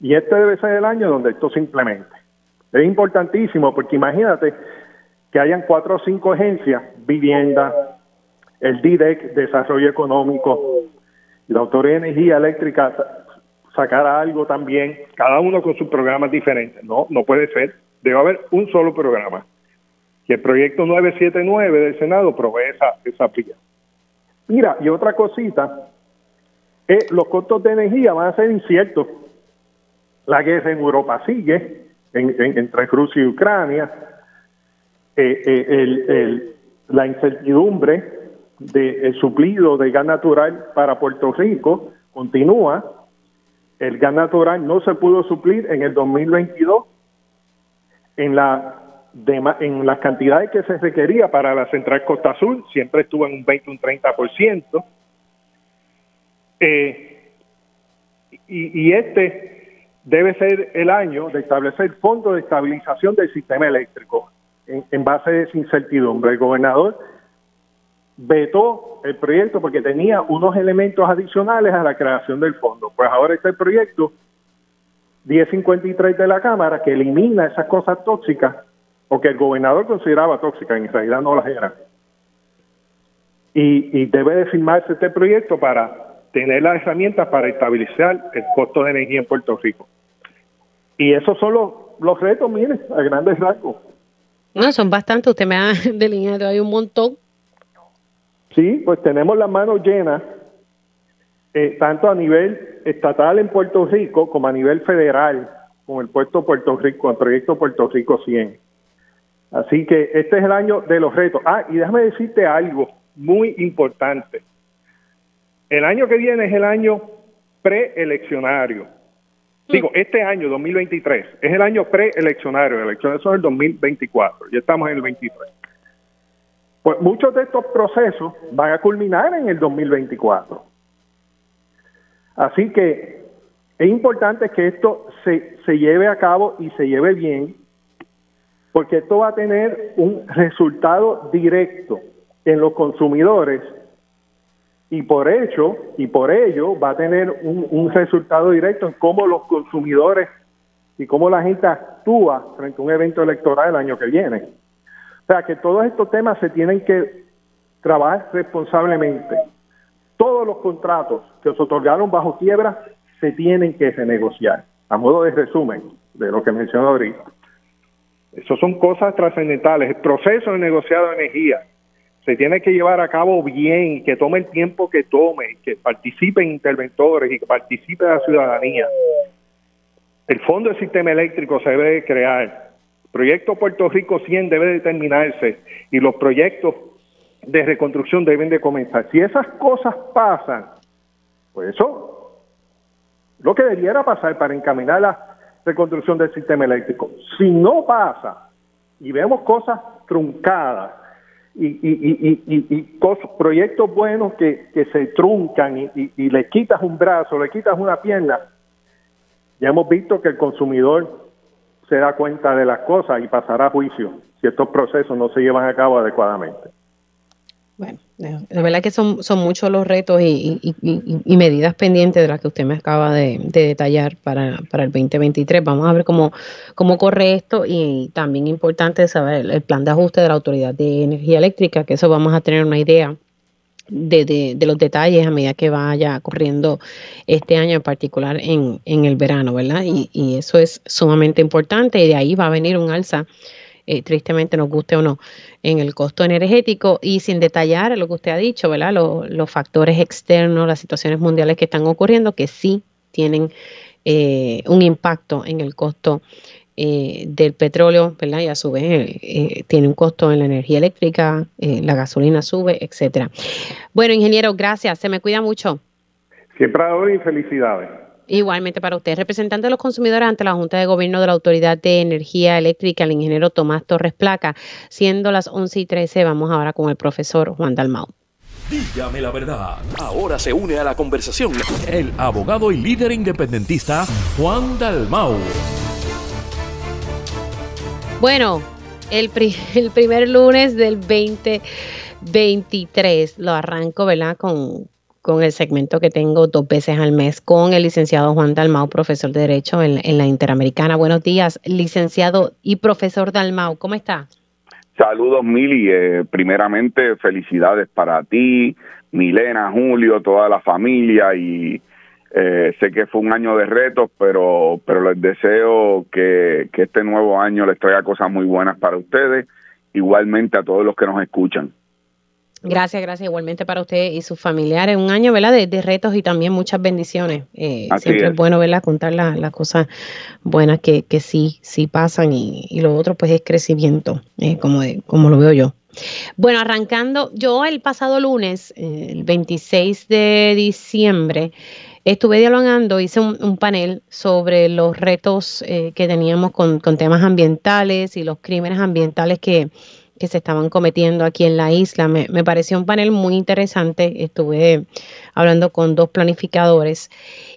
Y este debe ser el año donde esto se implemente. Es importantísimo porque imagínate que hayan cuatro o cinco agencias, vivienda, el DIDEC, Desarrollo Económico, la Autoridad de Energía Eléctrica, sacar algo también, cada uno con sus programas diferentes. No, no puede ser. Debe haber un solo programa. Y el proyecto 979 del Senado provee esa, esa aplicación. Mira, y otra cosita, eh, los costos de energía van a ser inciertos. La guerra en Europa sigue, entre Rusia y Ucrania. Eh, eh, la incertidumbre del suplido de gas natural para Puerto Rico continúa el gas natural no se pudo suplir en el 2022 en la en las cantidades que se requería para la central Costa Azul, siempre estuvo en un 20, un 30%. Eh, y, y este debe ser el año de establecer fondos de estabilización del sistema eléctrico en, en base a esa incertidumbre. El gobernador vetó el proyecto porque tenía unos elementos adicionales a la creación del fondo. Pues ahora está el proyecto 1053 de la Cámara que elimina esas cosas tóxicas o que el gobernador consideraba tóxicas, en realidad no las eran. Y, debe de firmarse este proyecto para tener las herramientas para estabilizar el costo de energía en Puerto Rico. Y esos son los retos, miren, a grandes rasgos. No, son bastantes, usted me ha delineado hay un montón Sí, pues tenemos las manos llenas, eh, tanto a nivel estatal en Puerto Rico como a nivel federal, con el puerto Puerto Rico, el proyecto Puerto Rico 100. Así que este es el año de los retos. Ah, y déjame decirte algo muy importante. El año que viene es el año preeleccionario. Digo, mm. este año, 2023, es el año preeleccionario. Elecciones son el 2024. Ya estamos en el 23. Pues muchos de estos procesos van a culminar en el 2024. Así que es importante que esto se, se lleve a cabo y se lleve bien, porque esto va a tener un resultado directo en los consumidores y por hecho y por ello va a tener un, un resultado directo en cómo los consumidores y cómo la gente actúa frente a un evento electoral el año que viene. Sea que todos estos temas se tienen que trabajar responsablemente. Todos los contratos que se otorgaron bajo quiebra se tienen que renegociar. A modo de resumen de lo que mencionó ahorita. Eso son cosas trascendentales. El proceso de negociado de energía se tiene que llevar a cabo bien, que tome el tiempo que tome, que participen interventores y que participe la ciudadanía. El fondo del sistema eléctrico se debe crear proyecto Puerto Rico 100 debe determinarse y los proyectos de reconstrucción deben de comenzar. Si esas cosas pasan, pues eso, lo que debiera pasar para encaminar la reconstrucción del sistema eléctrico. Si no pasa y vemos cosas truncadas y, proyectos buenos que, se truncan y, le quitas un brazo, le quitas una pierna, ya hemos visto que el consumidor se da cuenta de las cosas y pasará a juicio si estos procesos no se llevan a cabo adecuadamente. Bueno, de verdad que son, son muchos los retos y, y, medidas pendientes de las que usted me acaba de, detallar para, para, el 2023. Vamos a ver cómo, cómo corre esto y también importante saber el, plan de ajuste de la Autoridad de Energía Eléctrica, que eso vamos a tener una idea de, de, los detalles a medida que vaya corriendo este año en particular en, en el verano, ¿verdad? Y, y eso es sumamente importante y de ahí va a venir un alza eh, tristemente nos guste o no, en el costo energético y sin detallar lo que usted ha dicho, ¿verdad? Los, factores externos, las situaciones mundiales que están ocurriendo que sí tienen eh, un impacto en el costo eh, del petróleo, ¿verdad? Y a su vez tiene un costo en la energía eléctrica, la gasolina sube, etcétera. Bueno, ingeniero, gracias. Se me cuida mucho. Siempre hoy felicidades. Igualmente para usted, representante de los consumidores ante la Junta de Gobierno de la Autoridad de Energía Eléctrica, el ingeniero Tomás Torres Placa. Siendo las 11 y 13, vamos ahora con el profesor Juan Dalmau. Dígame la verdad. Ahora se une a la conversación el abogado y líder independentista Juan Dalmau. Bueno, el, el primer lunes del 2023 lo arranco, ¿verdad? Con, con el segmento que tengo dos veces al mes con el licenciado Juan Dalmau, profesor de Derecho en, la Interamericana. Buenos días, licenciado y profesor Dalmau, ¿cómo está? Saludos, Mili. Eh, primeramente, felicidades para ti, Milena, Julio, toda la familia y eh, sé que fue un año de retos, pero, pero les deseo que, que este nuevo año les traiga cosas muy buenas para ustedes, igualmente a todos los que nos escuchan. Gracias, gracias igualmente para usted y sus familiares. Un año, ¿verdad? De, retos y también muchas bendiciones. Eh, siempre es. bueno, ¿verdad? Contar las cosas buenas que, que sí, sí pasan y, lo otro pues es crecimiento, eh, como, como lo veo yo. Bueno, arrancando, yo el pasado lunes, eh, el 26 de diciembre, estuve dialogando, hice un, panel sobre los retos que teníamos con, temas ambientales y los crímenes ambientales que que se estaban cometiendo aquí en la isla. Me, pareció un panel muy interesante. Estuve hablando con dos planificadores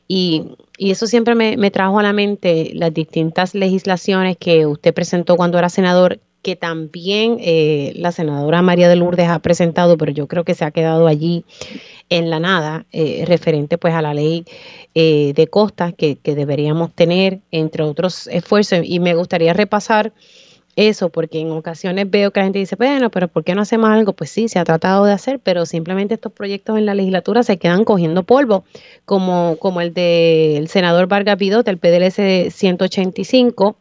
y, eso siempre me, trajo a la mente las distintas legislaciones que usted presentó cuando era senador que también eh, la senadora María de Lourdes ha presentado, pero yo creo que se ha quedado allí en la nada, eh, referente pues a la ley eh, de costas que, deberíamos tener, entre otros esfuerzos. Y me gustaría repasar eso, porque en ocasiones veo que la gente dice, bueno, pero ¿por qué no hacemos algo? Pues sí, se ha tratado de hacer, pero simplemente estos proyectos en la legislatura se quedan cogiendo polvo, como, como el del senador Vargas Vidot, el PDLS 185,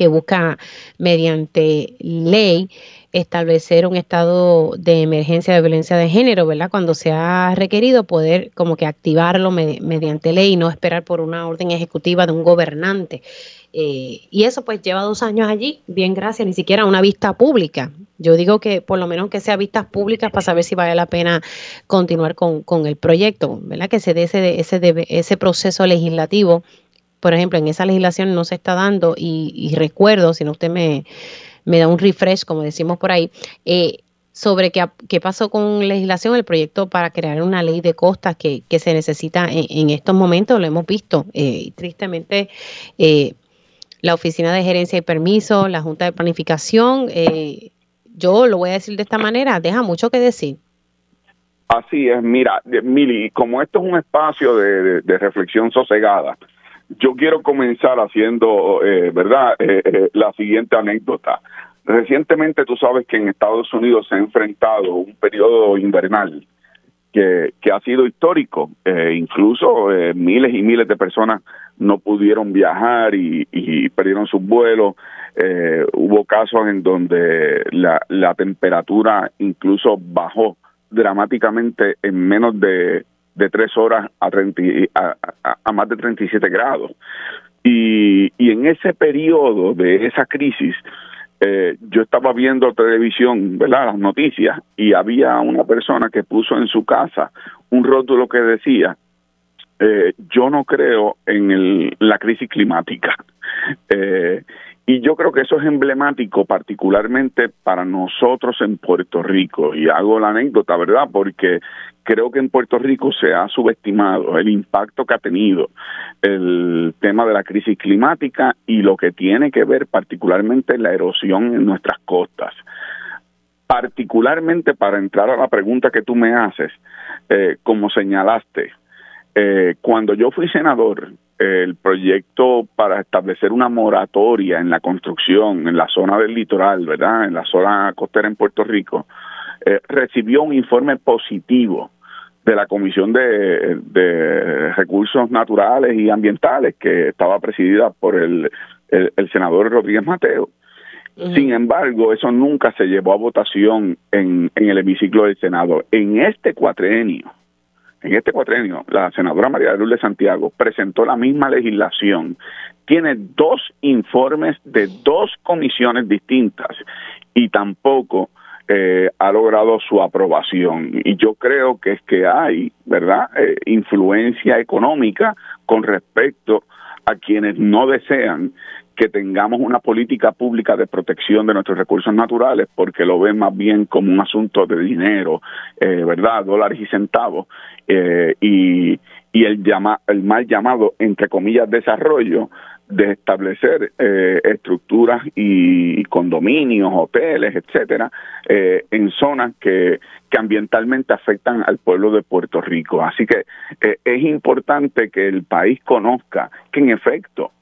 que busca mediante ley establecer un estado de emergencia de violencia de género, ¿verdad? Cuando se ha requerido poder como que activarlo mediante ley y no esperar por una orden ejecutiva de un gobernante. Eh, y eso pues lleva dos años allí, bien gracias, ni siquiera una vista pública. Yo digo que por lo menos que sea vistas públicas para saber si vale la pena continuar con, el proyecto, ¿verdad? Que se dé ese, ese, ese proceso legislativo. Por ejemplo, en esa legislación no se está dando y, recuerdo, si no usted me, me, da un refresh, como decimos por ahí, eh, sobre qué, qué, pasó con legislación, el proyecto para crear una ley de costas que, que se necesita en, estos momentos, lo hemos visto. Eh, tristemente, eh, la Oficina de Gerencia y Permiso, la Junta de Planificación, eh, yo lo voy a decir de esta manera, deja mucho que decir. Así es, mira, Mili, como esto es un espacio de, reflexión sosegada, yo quiero comenzar haciendo, eh, ¿verdad?, eh, la siguiente anécdota. Recientemente tú sabes que en Estados Unidos se ha enfrentado un periodo invernal que, que ha sido histórico. incluso miles y miles de personas no pudieron viajar y, perdieron sus vuelos. Eh, hubo casos en donde la, la temperatura incluso bajó dramáticamente en menos de, de tres horas a, 30, a, a, más de 37 grados. Y, y en ese periodo de esa crisis, eh, yo estaba viendo televisión, ¿verdad? Las noticias, y había una persona que puso en su casa un rótulo que decía, eh, yo no creo en el, la crisis climática. Eh, Y yo creo que eso es emblemático particularmente para nosotros en Puerto Rico. Y hago la anécdota, ¿verdad? Porque creo que en Puerto Rico se ha subestimado el impacto que ha tenido el tema de la crisis climática y lo que tiene que ver particularmente la erosión en nuestras costas. Particularmente para entrar a la pregunta que tú me haces, eh, como señalaste, eh, cuando yo fui senador, el proyecto para establecer una moratoria en la construcción en la zona del litoral, ¿verdad? En la zona costera en Puerto Rico, eh, recibió un informe positivo de la Comisión de, Recursos Naturales y Ambientales que estaba presidida por el, el, senador Rodríguez Mateo. Sin embargo, eso nunca se llevó a votación en, en el hemiciclo del Senado. En este cuatrenio, en este cuatrenio, la senadora María de Lourdes Santiago presentó la misma legislación. Tiene dos informes de dos comisiones distintas y tampoco eh, ha logrado su aprobación. Y yo creo que es que hay, ¿verdad?, eh, influencia económica con respecto a quienes no desean que tengamos una política pública de protección de nuestros recursos naturales porque lo ven más bien como un asunto de dinero, eh, ¿verdad? Dólares y centavos. Eh, y, y el, llama, el mal llamado, entre comillas, desarrollo de establecer eh, estructuras y condominios, hoteles, etcétera, eh, en zonas que, que ambientalmente afectan al pueblo de Puerto Rico. Así que eh, es importante que el país conozca que en efecto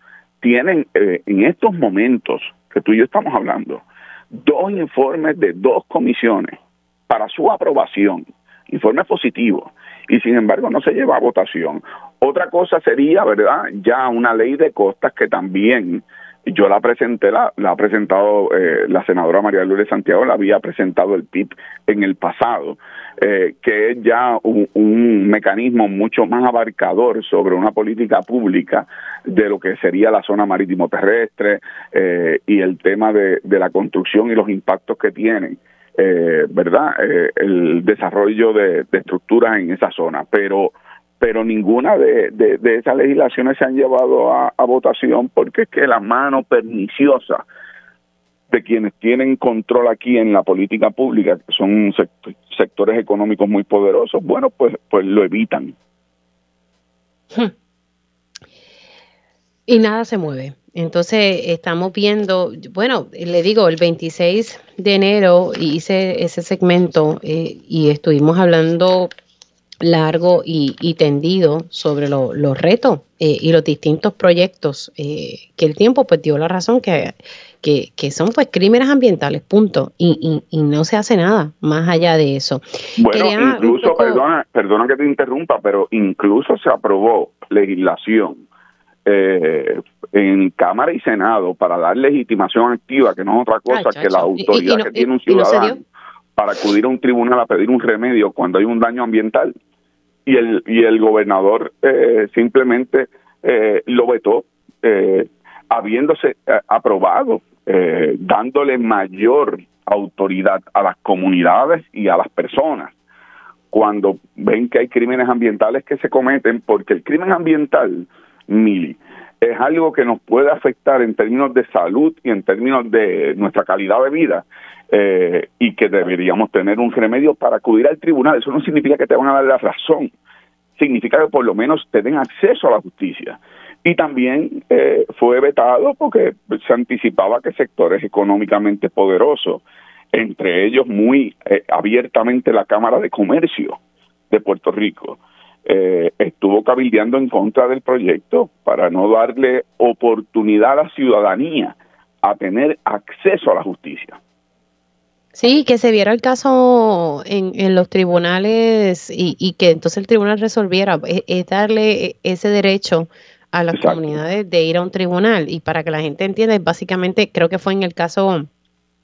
tienen eh, en estos momentos que tú y yo estamos hablando, dos informes de dos comisiones para su aprobación, informes positivos, y sin embargo no se lleva a votación. Otra cosa sería, ¿verdad? Ya una ley de costas que también yo la presenté, la, la ha presentado eh, la senadora María Lourdes Santiago, la había presentado el PIB en el pasado, eh, que es ya un, mecanismo mucho más abarcador sobre una política pública de lo que sería la zona marítimo terrestre eh, y el tema de, de, la construcción y los impactos que tienen. ¿Verdad? el desarrollo de, de estructuras en esa zona. Pero pero ninguna de, esas legislaciones se han llevado a, votación porque es que la mano perniciosa de quienes tienen control aquí en la política pública, que son sectores económicos muy poderosos, bueno, pues, pues lo evitan. Hmm. Y nada se mueve. Entonces estamos viendo, bueno, le digo, el 26 de enero hice ese segmento eh, y estuvimos hablando largo y, tendido sobre los retos eh, y los distintos proyectos eh, que el tiempo pues dio la razón que, que, son pues crímenes ambientales, punto, y, y, no se hace nada más allá de eso. Bueno, incluso, perdona, perdona que te interrumpa, pero incluso se aprobó legislación eh, en Cámara y Senado para dar legitimación activa, que no es otra cosa que la autoridad que tiene un ciudadano para acudir a un tribunal a pedir un remedio cuando hay un daño ambiental y el, y el gobernador eh, simplemente eh, lo vetó, eh, habiéndose aprobado, dándole mayor autoridad a las comunidades y a las personas. Cuando ven que hay crímenes ambientales que se cometen, porque el crimen ambiental, Mili, es algo que nos puede afectar en términos de salud y en términos de nuestra calidad de vida eh, y que deberíamos tener un remedio para acudir al tribunal. Eso no significa que te van a dar la razón, significa que por lo menos te den acceso a la justicia. Y también eh, fue vetado porque se anticipaba que sectores económicamente poderosos, entre ellos muy eh, abiertamente la Cámara de Comercio de Puerto Rico, estuvo cabildeando en contra del proyecto para no darle oportunidad a la ciudadanía a tener acceso a la justicia. Sí, que se viera el caso en, en los tribunales y, y, que entonces el tribunal resolviera, es, e, darle ese derecho a las comunidades de ir a un tribunal. Y para que la gente entienda, básicamente creo que fue en el caso,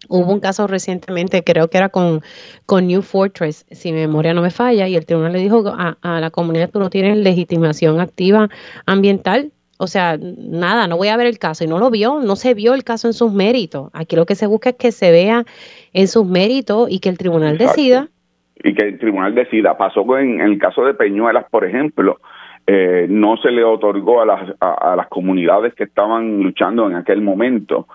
hubo un caso recientemente, creo que era con, con New Fortress, si mi memoria no me falla, y el tribunal le dijo a, a la comunidad, tú no tienes legitimación activa ambiental, o sea, nada, no voy a ver el caso. Y no lo vio, no se vio el caso en sus méritos. Aquí lo que se busca es que se vea en sus méritos y que el tribunal decida. Y que el tribunal decida. Pasó en, el caso de Peñuelas, por ejemplo, eh, no se le otorgó a las, a, las comunidades que estaban luchando en aquel momento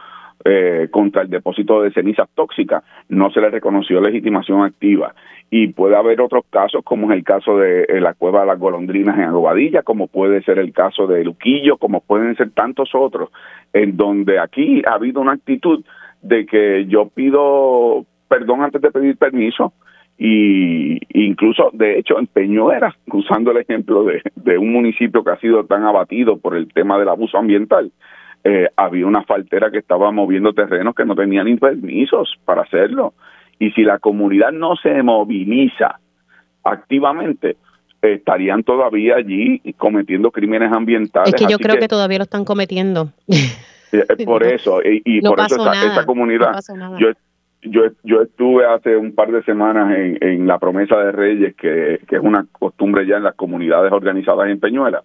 eh, contra el depósito de cenizas tóxicas, no se le reconoció legitimación activa. Y puede haber otros casos, como es el caso de eh, la cueva de las golondrinas en Aguadilla, como puede ser el caso de Luquillo, como pueden ser tantos otros, en donde aquí ha habido una actitud de que yo pido perdón antes de pedir permiso, y incluso de hecho en Peñuelas, usando el ejemplo de, un municipio que ha sido tan abatido por el tema del abuso ambiental, eh, había una faltera que estaba moviendo terrenos que no tenía ni permisos para hacerlo. Y si la comunidad no se moviliza activamente, estarían todavía allí cometiendo crímenes ambientales. Es que yo creo que, todavía lo están cometiendo. Eh, por eso, y, por eso esta, comunidad, yo, yo, yo estuve hace un par de semanas en, en la promesa de Reyes, que, que, es una costumbre ya en las comunidades organizadas en Peñuela,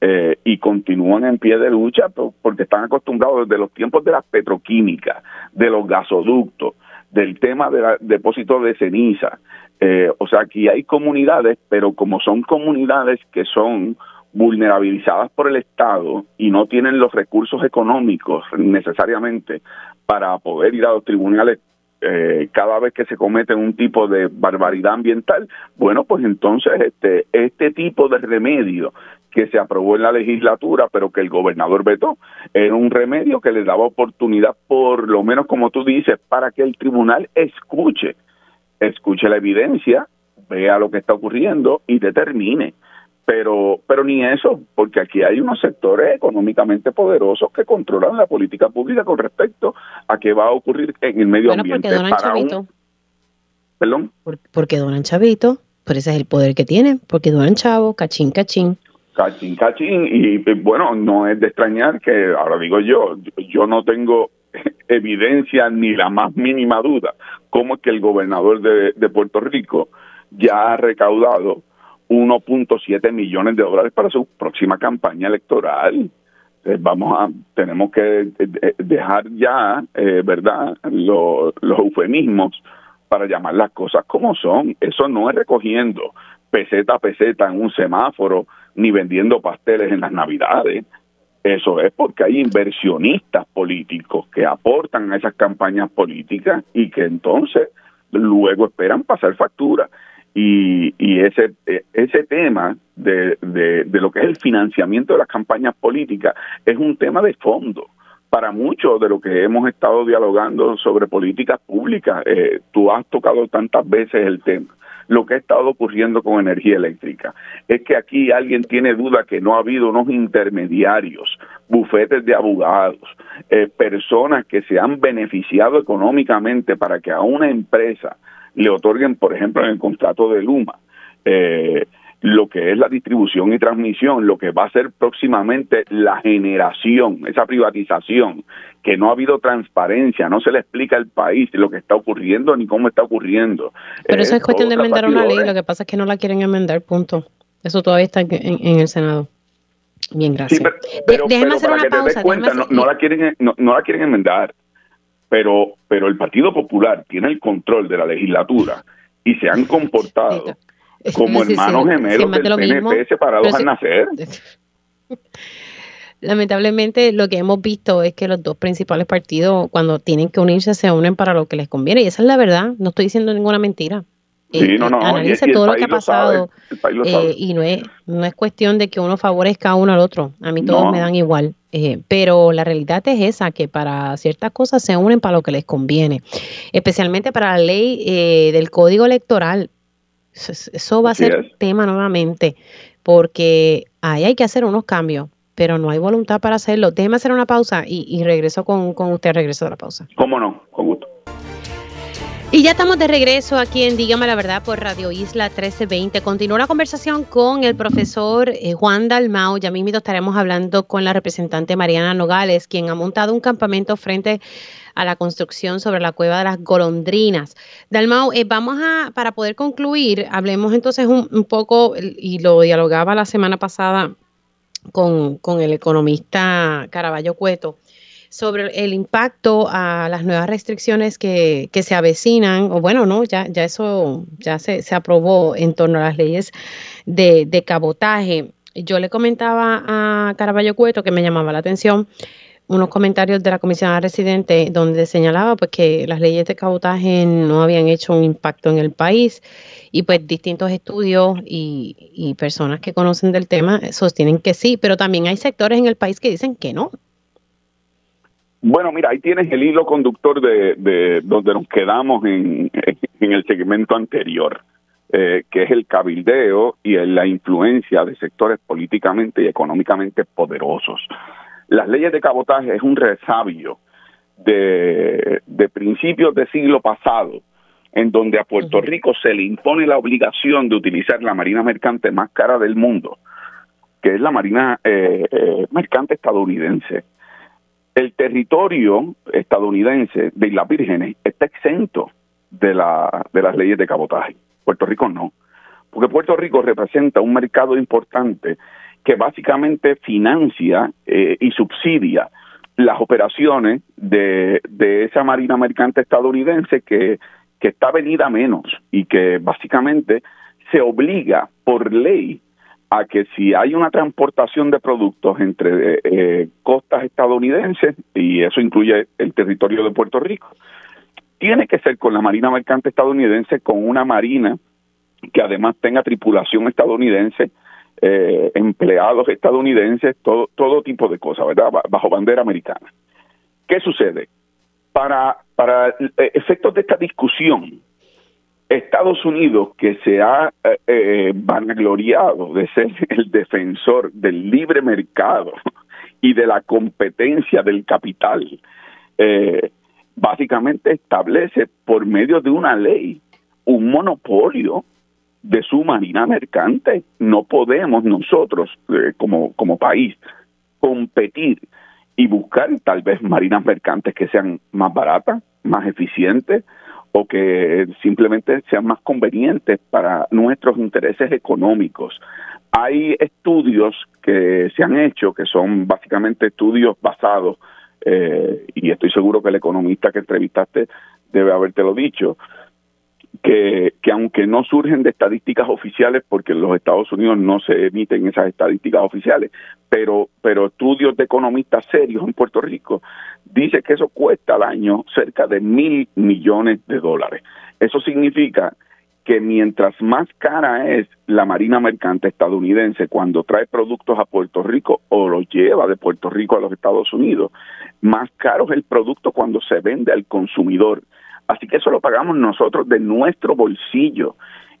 eh, y continúan en pie de lucha porque están acostumbrados desde los tiempos de las petroquímicas, de los gasoductos, del tema de depósitos de ceniza. Eh, o sea, aquí hay comunidades, pero como son comunidades que son vulnerabilizadas por el Estado y no tienen los recursos económicos necesariamente para poder ir a los tribunales eh, cada vez que se comete un tipo de barbaridad ambiental, bueno, pues entonces este, este tipo de remedio que se aprobó en la legislatura, pero que el gobernador vetó, era un remedio que le daba oportunidad, por lo menos como tú dices, para que el tribunal escuche, escuche la evidencia, vea lo que está ocurriendo y determine pero pero ni eso, porque aquí hay unos sectores económicamente poderosos que controlan la política pública con respecto a qué va a ocurrir en el medio ambiente. Porque donan chavito. ¿Perdón? porque donan chavito, por ese es el poder que tienen, porque donan chavo, cachín, cachín. Cachín, cachín, y bueno, no es de extrañar que, ahora digo yo, yo no tengo evidencia ni la más mínima duda cómo que el gobernador de, Puerto Rico ya ha recaudado 1.7 millones de dólares para su próxima campaña electoral. Eh, vamos a, tenemos que eh, eh, dejar ya, ¿verdad?, los eufemismos para llamar las cosas como son. Eso no es recogiendo peseta a peseta en un semáforo ni vendiendo pasteles en las navidades. Eso es porque hay inversionistas políticos que aportan a esas campañas políticas y que entonces luego esperan pasar factura. Y, y ese, e, ese tema de, de, lo que es el financiamiento de las campañas políticas es un tema de fondo para mucho de lo que hemos estado dialogando sobre políticas públicas. Eh, tú has tocado tantas veces el tema. Lo que ha estado ocurriendo con energía eléctrica es que aquí alguien tiene duda que no ha habido unos intermediarios, bufetes de abogados, eh, personas que se han beneficiado económicamente para que a una empresa le otorguen, por ejemplo, en el contrato de Luma, eh, lo que es la distribución y transmisión, lo que va a ser próximamente la generación, esa privatización, que no ha habido transparencia, no se le explica al país lo que está ocurriendo ni cómo está ocurriendo. Pero eso es cuestión de enmendar una ley, lo que pasa es que no la quieren enmendar, punto. Eso todavía está en, el Senado. Bien, gracias. déjeme hacer una pausa. no, la quieren, no la quieren enmendar pero, pero el Partido Popular tiene el control de la legislatura y se han comportado como hermanos gemelos del PNP separados al nacer. Lamentablemente lo que hemos visto es que los dos principales partidos cuando tienen que unirse se unen para lo que les conviene y esa es la verdad, no estoy diciendo ninguna mentira. Sí, eh, no, no, analice todo lo que ha pasado eh, y no es, no es cuestión de que uno favorezca a uno al otro, a mí todos me dan igual. Eh, pero la realidad es esa, que para ciertas cosas se unen para lo que les conviene, especialmente para la ley del código electoral. Eso, va a ser tema nuevamente, porque ahí hay que hacer unos cambios, pero no hay voluntad para hacerlo. Déjeme hacer una pausa y, y regreso con, con usted, regreso de la pausa. ¿Cómo no? Con gusto. Y ya estamos de regreso aquí en Dígame la Verdad por Radio Isla 1320. Continúa la conversación con el profesor eh, Juan Dalmau. Ya mismo estaremos hablando con la representante Mariana Nogales, quien ha montado un campamento frente a la construcción sobre la cueva de las golondrinas. Dalmau, eh, vamos a, para poder concluir, hablemos entonces un, poco, y lo dialogaba la semana pasada con, con el economista Caraballo Cueto sobre el impacto a las nuevas restricciones que, que se avecinan, o bueno, no, ya, ya eso ya se, se aprobó en torno a las leyes de, de cabotaje. Yo le comentaba a Caraballo Cueto que me llamaba la atención unos comentarios de la comisión residente donde señalaba pues que las leyes de cabotaje no habían hecho un impacto en el país y pues distintos estudios y, y personas que conocen del tema sostienen que sí, pero también hay sectores en el país que dicen que no. Bueno, mira, ahí tienes el hilo conductor de, de donde nos quedamos en, en el segmento anterior. Eh, que es el cabildeo y la influencia de sectores políticamente y económicamente poderosos. Las leyes de cabotaje es un resabio de, de principios del siglo pasado, en donde a Puerto Rico se le impone la obligación de utilizar la marina mercante más cara del mundo, que es la marina eh, eh, mercante estadounidense. El territorio estadounidense de Islas Vírgenes está exento de, la, de las leyes de cabotaje. Puerto Rico no, porque Puerto Rico representa un mercado importante que básicamente financia eh, y subsidia las operaciones de, de esa marina mercante estadounidense que, que está venida menos y que básicamente se obliga por ley a que si hay una transportación de productos entre eh, costas estadounidenses, y eso incluye el territorio de Puerto Rico, tiene que ser con la Marina Mercante estadounidense, con una Marina que además tenga tripulación estadounidense, eh, empleados estadounidenses, todo, todo tipo de cosas, ¿verdad? Bajo bandera americana. ¿Qué sucede? Para, para efectos de esta discusión, Estados Unidos, que se ha eh, eh vanagloriado de ser el defensor del libre mercado y de la competencia del capital, eh, básicamente establece por medio de una ley un monopolio de su marina mercante. No podemos nosotros eh, como, como país competir y buscar tal vez marinas mercantes que sean más baratas, más eficientes o que simplemente sean más convenientes para nuestros intereses económicos. Hay estudios que se han hecho que son básicamente estudios basados eh, y estoy seguro que el economista que entrevistaste debe habértelo dicho, que, que aunque no surgen de estadísticas oficiales, porque en los Estados Unidos no se emiten esas estadísticas oficiales, pero, pero estudios de economistas serios en Puerto Rico dice que eso cuesta al año cerca de mil millones de dólares. Eso significa que mientras más cara es la marina mercante estadounidense cuando trae productos a Puerto Rico o los lleva de Puerto Rico a los Estados Unidos, más caro es el producto cuando se vende al consumidor. Así que eso lo pagamos nosotros de nuestro bolsillo.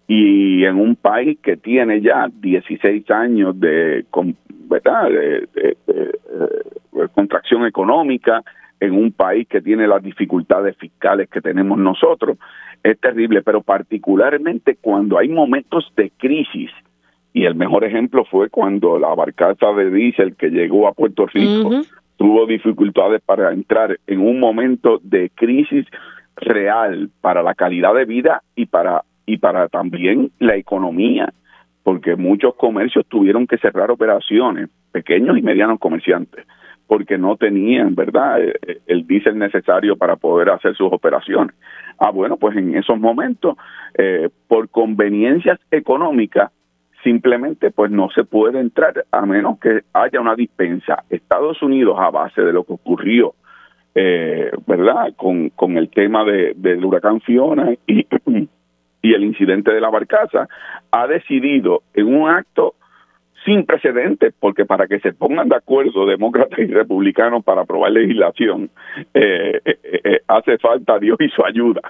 Y en un país que tiene ya 16 años de, ¿verdad? de contracción económica, en un país que tiene las dificultades fiscales que tenemos nosotros, es terrible, pero particularmente cuando hay momentos de crisis, y el mejor ejemplo fue cuando la barcaza de diésel que llegó a Puerto Rico tuvo dificultades para entrar en un momento de crisis real para la calidad de vida y para y para también la economía, porque muchos comercios tuvieron que cerrar operaciones, pequeños y medianos comerciantes porque no tenían, ¿verdad?, eh, eh, el diésel necesario para poder hacer sus operaciones. Ah, bueno, pues en esos momentos, eh, por conveniencias económicas, simplemente pues no se puede entrar a menos que haya una dispensa. Estados Unidos, a base de lo que ocurrió, ¿verdad?, con, con el tema de, del huracán Fiona y, y el incidente de la barcaza, ha decidido en un acto sin precedentes, porque para que se pongan de acuerdo demócratas y republicanos para aprobar legislación, eh, eh, eh, hace falta Dios y su ayuda.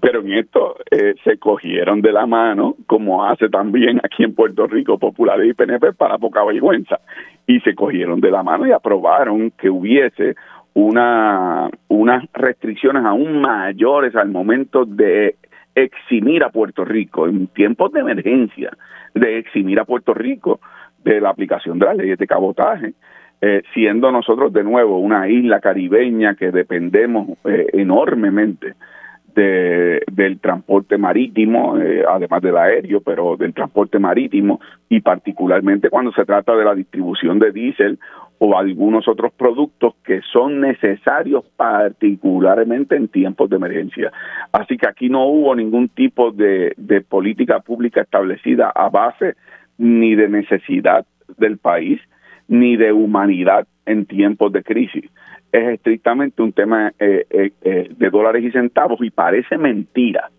Pero en esto se cogieron de la mano, como hace también aquí en Puerto Rico Populares y PNP para poca vergüenza, y se cogieron de la mano y aprobaron que hubiese una unas restricciones aún mayores al momento de eximir a Puerto Rico en tiempos de emergencia, de eximir a Puerto Rico de la aplicación de las leyes de cabotaje, eh, siendo nosotros de nuevo una isla caribeña que dependemos eh, enormemente de, del transporte marítimo, eh, además del aéreo, pero del transporte marítimo y particularmente cuando se trata de la distribución de diésel o algunos otros productos que son necesarios particularmente en tiempos de emergencia. Así que aquí no hubo ningún tipo de, de política pública establecida a base ni de necesidad del país, ni de humanidad en tiempos de crisis es estrictamente un tema eh, eh, de dólares y centavos y parece mentira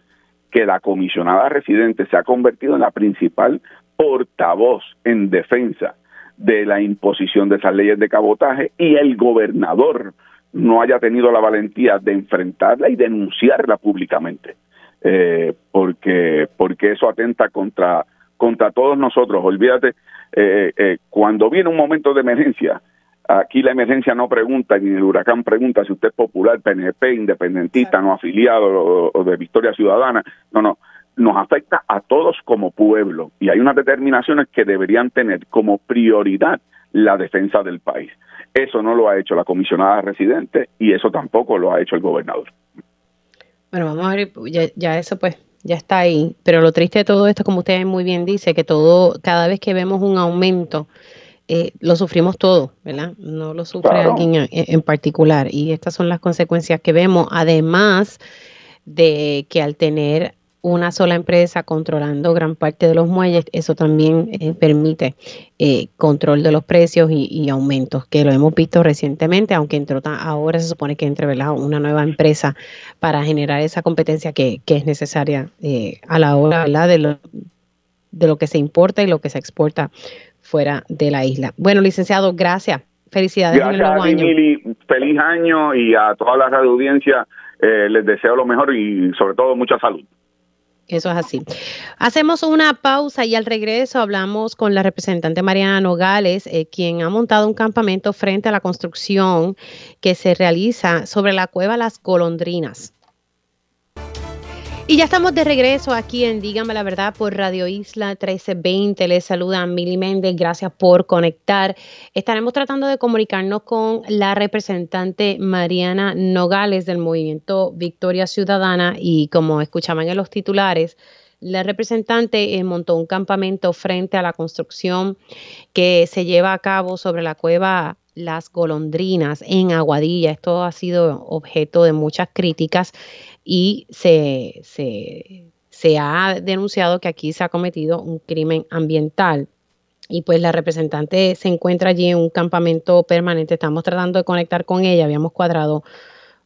que la comisionada residente se ha convertido en la principal portavoz en defensa de la imposición de esas leyes de cabotaje y el gobernador no haya tenido la valentía de enfrentarla y denunciarla públicamente, eh, porque porque eso atenta contra contra todos nosotros. Olvídate, eh, eh, cuando viene un momento de emergencia, aquí la emergencia no pregunta, ni el huracán pregunta si usted es popular, PNP, independentista, no afiliado o de Victoria Ciudadana. No, no nos afecta a todos como pueblo y hay unas determinaciones que deberían tener como prioridad la defensa del país. Eso no lo ha hecho la comisionada residente y eso tampoco lo ha hecho el gobernador. Bueno, vamos a ver, ya, ya eso pues ya está ahí, pero lo triste de todo esto, como usted muy bien dice, que todo, cada vez que vemos un aumento, eh, lo sufrimos todo, ¿verdad? No lo sufre alguien en, particular. Y estas son las consecuencias que vemos, además de que al tener una sola empresa controlando gran parte de los muelles, eso también eh, permite eh, control de los precios y, aumentos, que lo hemos visto recientemente, aunque entró ahora se supone que entre una nueva empresa para generar esa competencia que, es necesaria eh, a la hora De, lo, de lo que se importa y lo que se exporta fuera de la isla. Bueno, licenciado, gracias. Felicidades gracias, en el nuevo año. feliz año y a toda la radio audiencia les deseo lo mejor y sobre todo mucha salud. Eso es así. Hacemos una pausa y al regreso hablamos con la representante Mariana Nogales, eh, quien ha montado un campamento frente a la construcción que se realiza sobre la cueva Las Golondrinas. Y ya estamos de regreso aquí en Dígame la Verdad por Radio Isla 1320. Les saluda Mili Méndez. Gracias por conectar. Estaremos tratando de comunicarnos con la representante Mariana Nogales del movimiento Victoria Ciudadana y como escuchaban en los titulares, la representante eh, montó un campamento frente a la construcción que se lleva a cabo sobre la cueva Las Golondrinas en Aguadilla. Esto ha sido objeto de muchas críticas y se, se, ha denunciado que aquí se ha cometido un crimen ambiental. Y pues la representante se encuentra allí en un campamento permanente. Estamos tratando de conectar con ella, habíamos cuadrado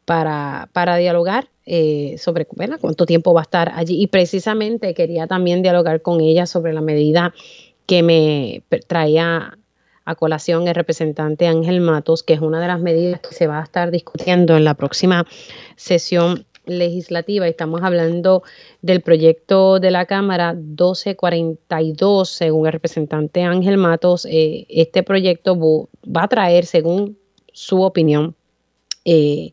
para, para dialogar eh, sobre cuánto tiempo va a estar allí. Y precisamente quería también dialogar con ella sobre la medida que me traía a colación el representante Ángel Matos, que es una de las medidas que se va a estar discutiendo en la próxima sesión legislativa. Estamos hablando del proyecto de la Cámara 1242, según el representante Ángel Matos. Eh, este proyecto va a traer, según su opinión, eh,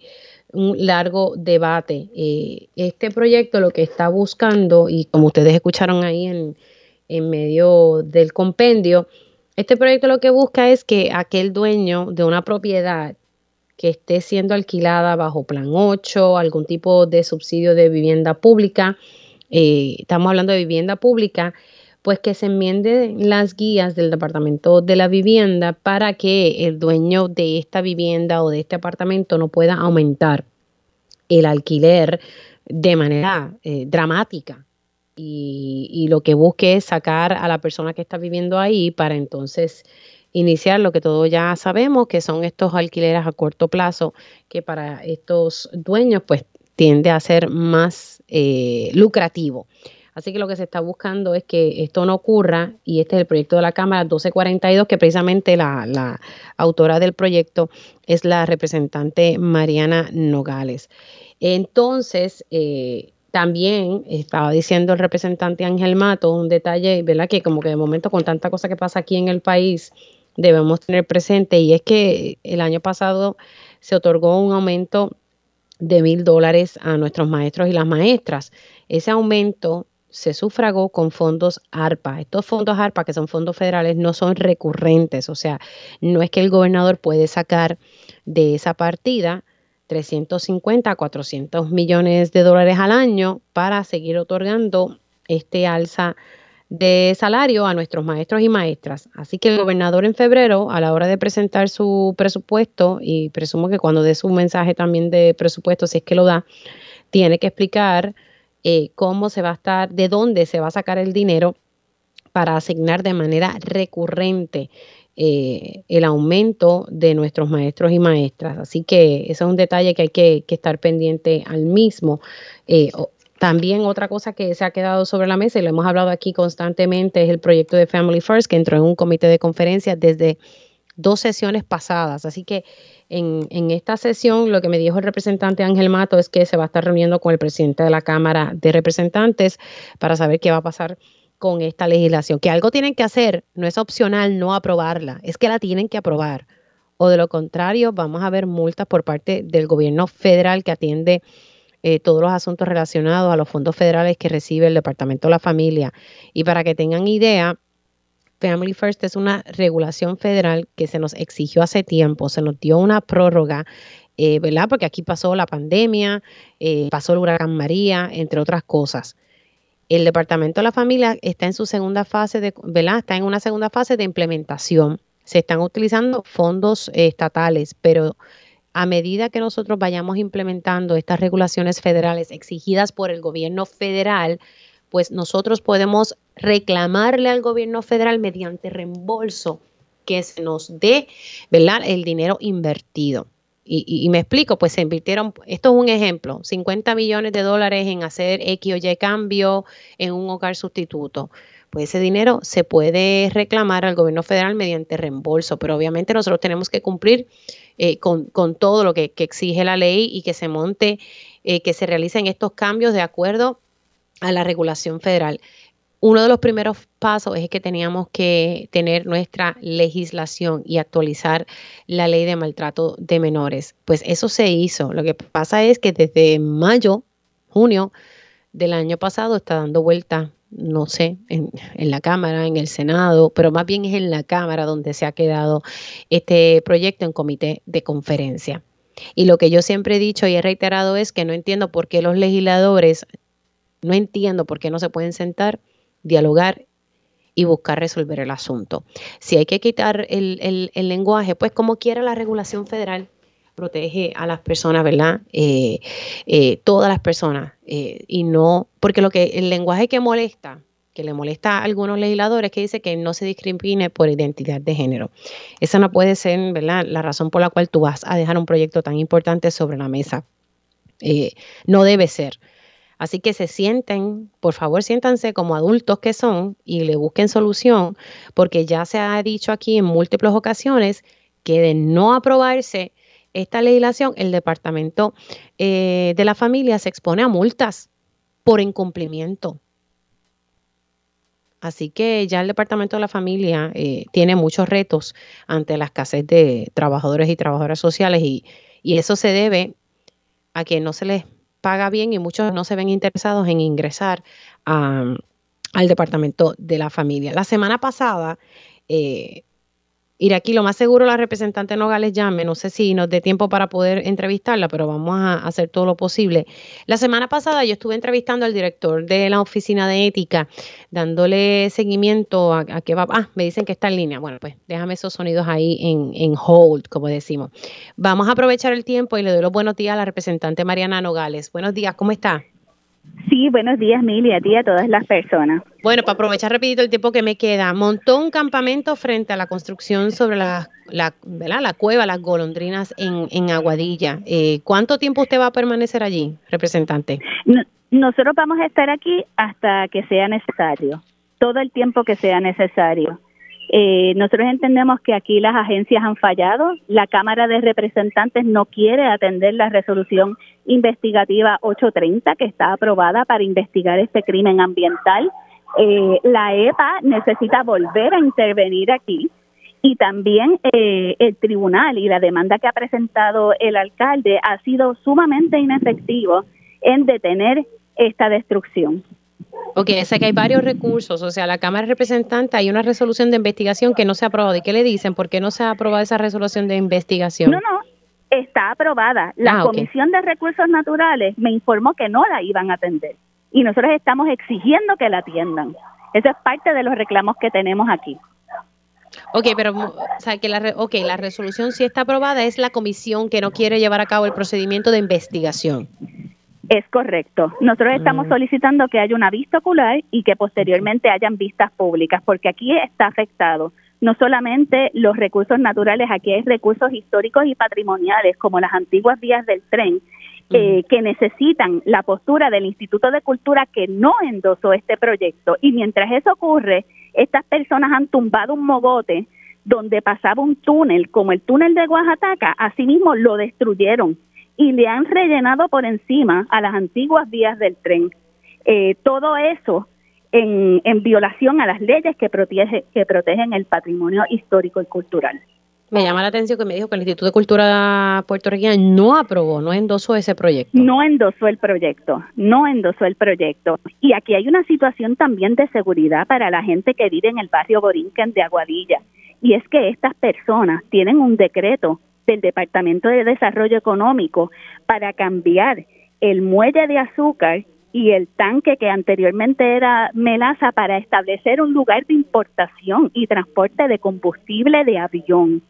un largo debate. Eh, este proyecto lo que está buscando, y como ustedes escucharon ahí en, en medio del compendio, este proyecto lo que busca es que aquel dueño de una propiedad que esté siendo alquilada bajo plan 8, algún tipo de subsidio de vivienda pública, eh, estamos hablando de vivienda pública, pues que se enmienden las guías del Departamento de la Vivienda para que el dueño de esta vivienda o de este apartamento no pueda aumentar el alquiler de manera eh, dramática. Y, y, lo que busque es sacar a la persona que está viviendo ahí para entonces iniciar lo que todos ya sabemos, que son estos alquileres a corto plazo, que para estos dueños pues tiende a ser más eh, lucrativo. Así que lo que se está buscando es que esto no ocurra y este es el proyecto de la Cámara 1242, que precisamente la, autora del proyecto es la representante Mariana Nogales. Entonces, eh, también estaba diciendo el representante Ángel Mato un detalle, ¿verdad? Que como que de momento con tanta cosa que pasa aquí en el país, debemos tener presente y es que el año pasado se otorgó un aumento de mil dólares a nuestros maestros y las maestras. Ese aumento se sufragó con fondos ARPA. Estos fondos ARPA, que son fondos federales, no son recurrentes, o sea, no es que el gobernador puede sacar de esa partida 350 a 400 millones de dólares al año para seguir otorgando este alza de salario a nuestros maestros y maestras. Así que el gobernador en febrero, a la hora de presentar su presupuesto, y presumo que cuando dé su mensaje también de presupuesto, si es que lo da, tiene que explicar eh, cómo se va a estar, de dónde se va a sacar el dinero para asignar de manera recurrente eh, el aumento de nuestros maestros y maestras. Así que ese es un detalle que hay que, estar pendiente al mismo. Eh, también otra cosa que se ha quedado sobre la mesa y lo hemos hablado aquí constantemente es el proyecto de Family First que entró en un comité de conferencias desde dos sesiones pasadas. Así que en, en, esta sesión lo que me dijo el representante Ángel Mato es que se va a estar reuniendo con el presidente de la Cámara de Representantes para saber qué va a pasar con esta legislación, que algo tienen que hacer, no es opcional no aprobarla, es que la tienen que aprobar. O de lo contrario, vamos a ver multas por parte del gobierno federal que atiende eh, todos los asuntos relacionados a los fondos federales que recibe el Departamento de la Familia. Y para que tengan idea, Family First es una regulación federal que se nos exigió hace tiempo, se nos dio una prórroga, eh, ¿verdad? Porque aquí pasó la pandemia, eh, pasó el huracán María, entre otras cosas. El Departamento de la Familia está en su segunda fase de, ¿verdad? Está en una segunda fase de implementación. Se están utilizando fondos estatales, pero a medida que nosotros vayamos implementando estas regulaciones federales exigidas por el gobierno federal, pues nosotros podemos reclamarle al gobierno federal mediante reembolso que se nos dé, ¿verdad? El dinero invertido. Y, me explico, pues se invirtieron, esto es un ejemplo, 50 millones de dólares en hacer X o Y cambio en un hogar sustituto. Pues ese dinero se puede reclamar al gobierno federal mediante reembolso, pero obviamente nosotros tenemos que cumplir eh, con, todo lo que, exige la ley y que se monte, eh, que se realicen estos cambios de acuerdo a la regulación federal uno de los primeros pasos es que teníamos que tener nuestra legislación y actualizar la ley de maltrato de menores. Pues eso se hizo. Lo que pasa es que desde mayo, junio del año pasado está dando vuelta, no sé, en, la Cámara, en el Senado, pero más bien es en la Cámara donde se ha quedado este proyecto en comité de conferencia. Y lo que yo siempre he dicho y he reiterado es que no entiendo por qué los legisladores, no entiendo por qué no se pueden sentar dialogar y buscar resolver el asunto. Si hay que quitar el, lenguaje, pues como quiera la regulación federal protege a las personas, ¿verdad? Eh, eh, todas las personas. Eh, y no, porque lo que el lenguaje que molesta, que le molesta a algunos legisladores, que dice que no se discrimine por identidad de género. Esa no puede ser, ¿verdad? La razón por la cual tú vas a dejar un proyecto tan importante sobre la mesa. no debe ser. Así que se sienten, por favor, siéntanse como adultos que son y le busquen solución, porque ya se ha dicho aquí en múltiples ocasiones que de no aprobarse esta legislación, el Departamento eh, de la Familia se expone a multas por incumplimiento. Así que ya el Departamento de la Familia eh, tiene muchos retos ante la escasez de trabajadores y trabajadoras sociales y, y eso se debe a que no se les paga bien y muchos no se ven interesados en ingresar al departamento de la familia. La semana pasada, eh, aquí lo más seguro la representante Nogales llame, no sé si nos dé tiempo para poder entrevistarla, pero vamos a hacer todo lo posible. La semana pasada yo estuve entrevistando al director de la oficina de ética, dándole seguimiento a, qué va. Ah, me dicen que está en línea. Bueno, pues déjame esos sonidos ahí en, en hold, como decimos. Vamos a aprovechar el tiempo y le doy los buenos días a la representante Mariana Nogales. Buenos días, ¿cómo está? Sí, buenos días, Mili, a ti a todas las personas. Bueno, para aprovechar rapidito el tiempo que me queda, montó un campamento frente a la construcción sobre la, la, la cueva, las golondrinas en, en Aguadilla. Eh, ¿Cuánto tiempo usted va a permanecer allí, representante? nosotros vamos a estar aquí hasta que sea necesario, todo el tiempo que sea necesario. Eh, nosotros entendemos que aquí las agencias han fallado. La Cámara de Representantes no quiere atender la resolución investigativa 830 que está aprobada para investigar este crimen ambiental. Eh, la EPA necesita volver a intervenir aquí y también eh, el tribunal y la demanda que ha presentado el alcalde ha sido sumamente inefectivo en detener esta destrucción. Ok, sé que hay varios recursos, o sea, la Cámara de Representantes hay una resolución de investigación que no se ha aprobado. ¿Y qué le dicen? ¿Por qué no se ha aprobado esa resolución de investigación? No, no, está aprobada. La ah, Comisión de Recursos Naturales me informó que no la iban a atender y nosotros estamos exigiendo que la atiendan. Eso es parte de los reclamos que tenemos aquí. Ok, pero o sea, que la, okay, la resolución sí está aprobada, es la comisión que no quiere llevar a cabo el procedimiento de investigación. Es correcto. Nosotros estamos mm. solicitando que haya una vista ocular y que posteriormente hayan vistas públicas, porque aquí está afectado no solamente los recursos naturales, aquí hay recursos históricos y patrimoniales, como las antiguas vías del tren, eh, que necesitan la postura del Instituto de Cultura que no endosó este proyecto. Y mientras eso ocurre, estas personas han tumbado un mogote donde pasaba un túnel, como el túnel de Oaxaca, asimismo lo destruyeron y le han rellenado por encima a las antiguas vías del tren. Eh, todo eso en, en, violación a las leyes que, protege, que protegen el patrimonio histórico y cultural. Me llama la atención que me dijo que el Instituto de Cultura puertorriqueña no aprobó, no endosó ese proyecto. No endosó el proyecto, no endosó el proyecto. Y aquí hay una situación también de seguridad para la gente que vive en el barrio Borinquen de Aguadilla. Y es que estas personas tienen un decreto del Departamento de Desarrollo Económico para cambiar el muelle de azúcar y el tanque que anteriormente era Melaza para establecer un lugar de importación y transporte de combustible de avión,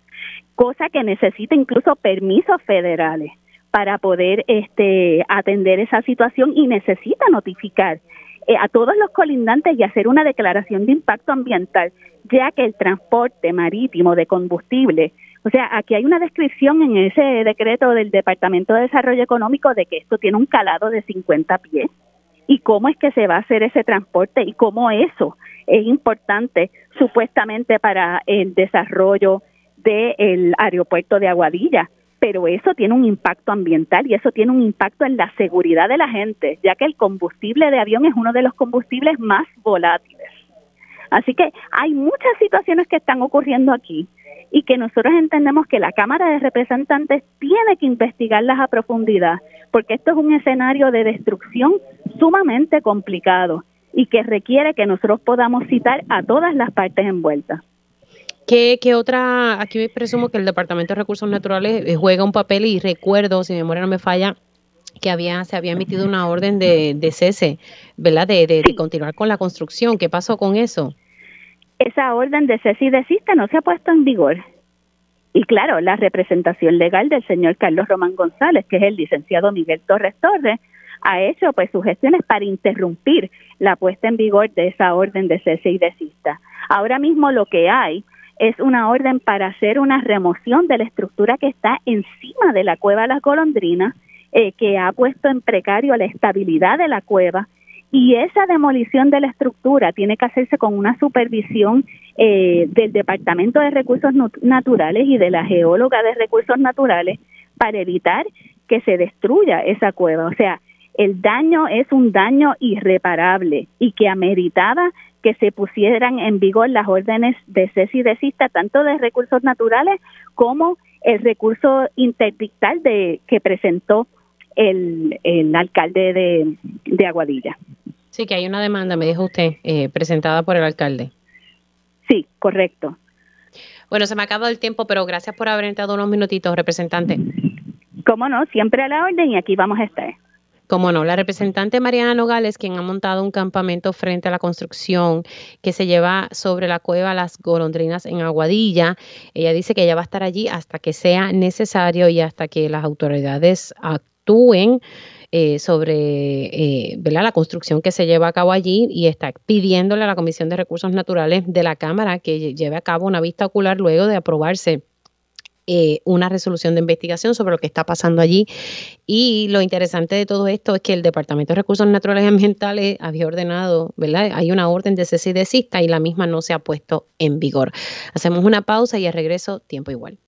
cosa que necesita incluso permisos federales para poder este, atender esa situación y necesita notificar eh, a todos los colindantes y hacer una declaración de impacto ambiental, ya que el transporte marítimo de combustible o sea, aquí hay una descripción en ese decreto del Departamento de Desarrollo Económico de que esto tiene un calado de 50 pies y cómo es que se va a hacer ese transporte y cómo eso es importante supuestamente para el desarrollo del aeropuerto de Aguadilla. Pero eso tiene un impacto ambiental y eso tiene un impacto en la seguridad de la gente, ya que el combustible de avión es uno de los combustibles más volátiles. Así que hay muchas situaciones que están ocurriendo aquí y que nosotros entendemos que la Cámara de Representantes tiene que investigarlas a profundidad, porque esto es un escenario de destrucción sumamente complicado y que requiere que nosotros podamos citar a todas las partes envueltas. ¿Qué, ¿Qué, otra? Aquí me presumo que el Departamento de Recursos Naturales eh, juega un papel y recuerdo, si mi memoria no me falla, que había se había emitido una orden de, cese, ¿verdad? De, de, de, continuar con la construcción. ¿Qué pasó con eso? Esa orden de cese y desista no se ha puesto en vigor. Y claro, la representación legal del señor Carlos Román González, que es el licenciado Miguel Torres Torres, ha hecho pues sugestiones para interrumpir la puesta en vigor de esa orden de cese y desista. Ahora mismo lo que hay es una orden para hacer una remoción de la estructura que está encima de la cueva Las Golondrinas, eh, que ha puesto en precario la estabilidad de la cueva y esa demolición de la estructura tiene que hacerse con una supervisión eh, del Departamento de Recursos Naturales y de la Geóloga de Recursos Naturales para evitar que se destruya esa cueva. O sea, el daño es un daño irreparable y que ameritaba que se pusieran en vigor las órdenes de cese y desista tanto de recursos naturales como el recurso interdictal de que presentó el, el alcalde de, de Aguadilla. Sí, que hay una demanda, me dijo usted, eh, presentada por el alcalde. Sí, correcto. Bueno, se me ha acabado el tiempo, pero gracias por haber entrado unos minutitos, representante. Cómo no, siempre a la orden y aquí vamos a estar. Cómo no, la representante Mariana Nogales, quien ha montado un campamento frente a la construcción que se lleva sobre la cueva Las Golondrinas en Aguadilla, ella dice que ella va a estar allí hasta que sea necesario y hasta que las autoridades actúen eh, sobre eh, la construcción que se lleva a cabo allí y está pidiéndole a la Comisión de Recursos Naturales de la Cámara que lleve a cabo una vista ocular luego de aprobarse eh, una resolución de investigación sobre lo que está pasando allí. Y lo interesante de todo esto es que el Departamento de Recursos Naturales y Ambientales había ordenado, ¿verdad? Hay una orden de cese y desista y la misma no se ha puesto en vigor. Hacemos una pausa y al regreso, tiempo igual.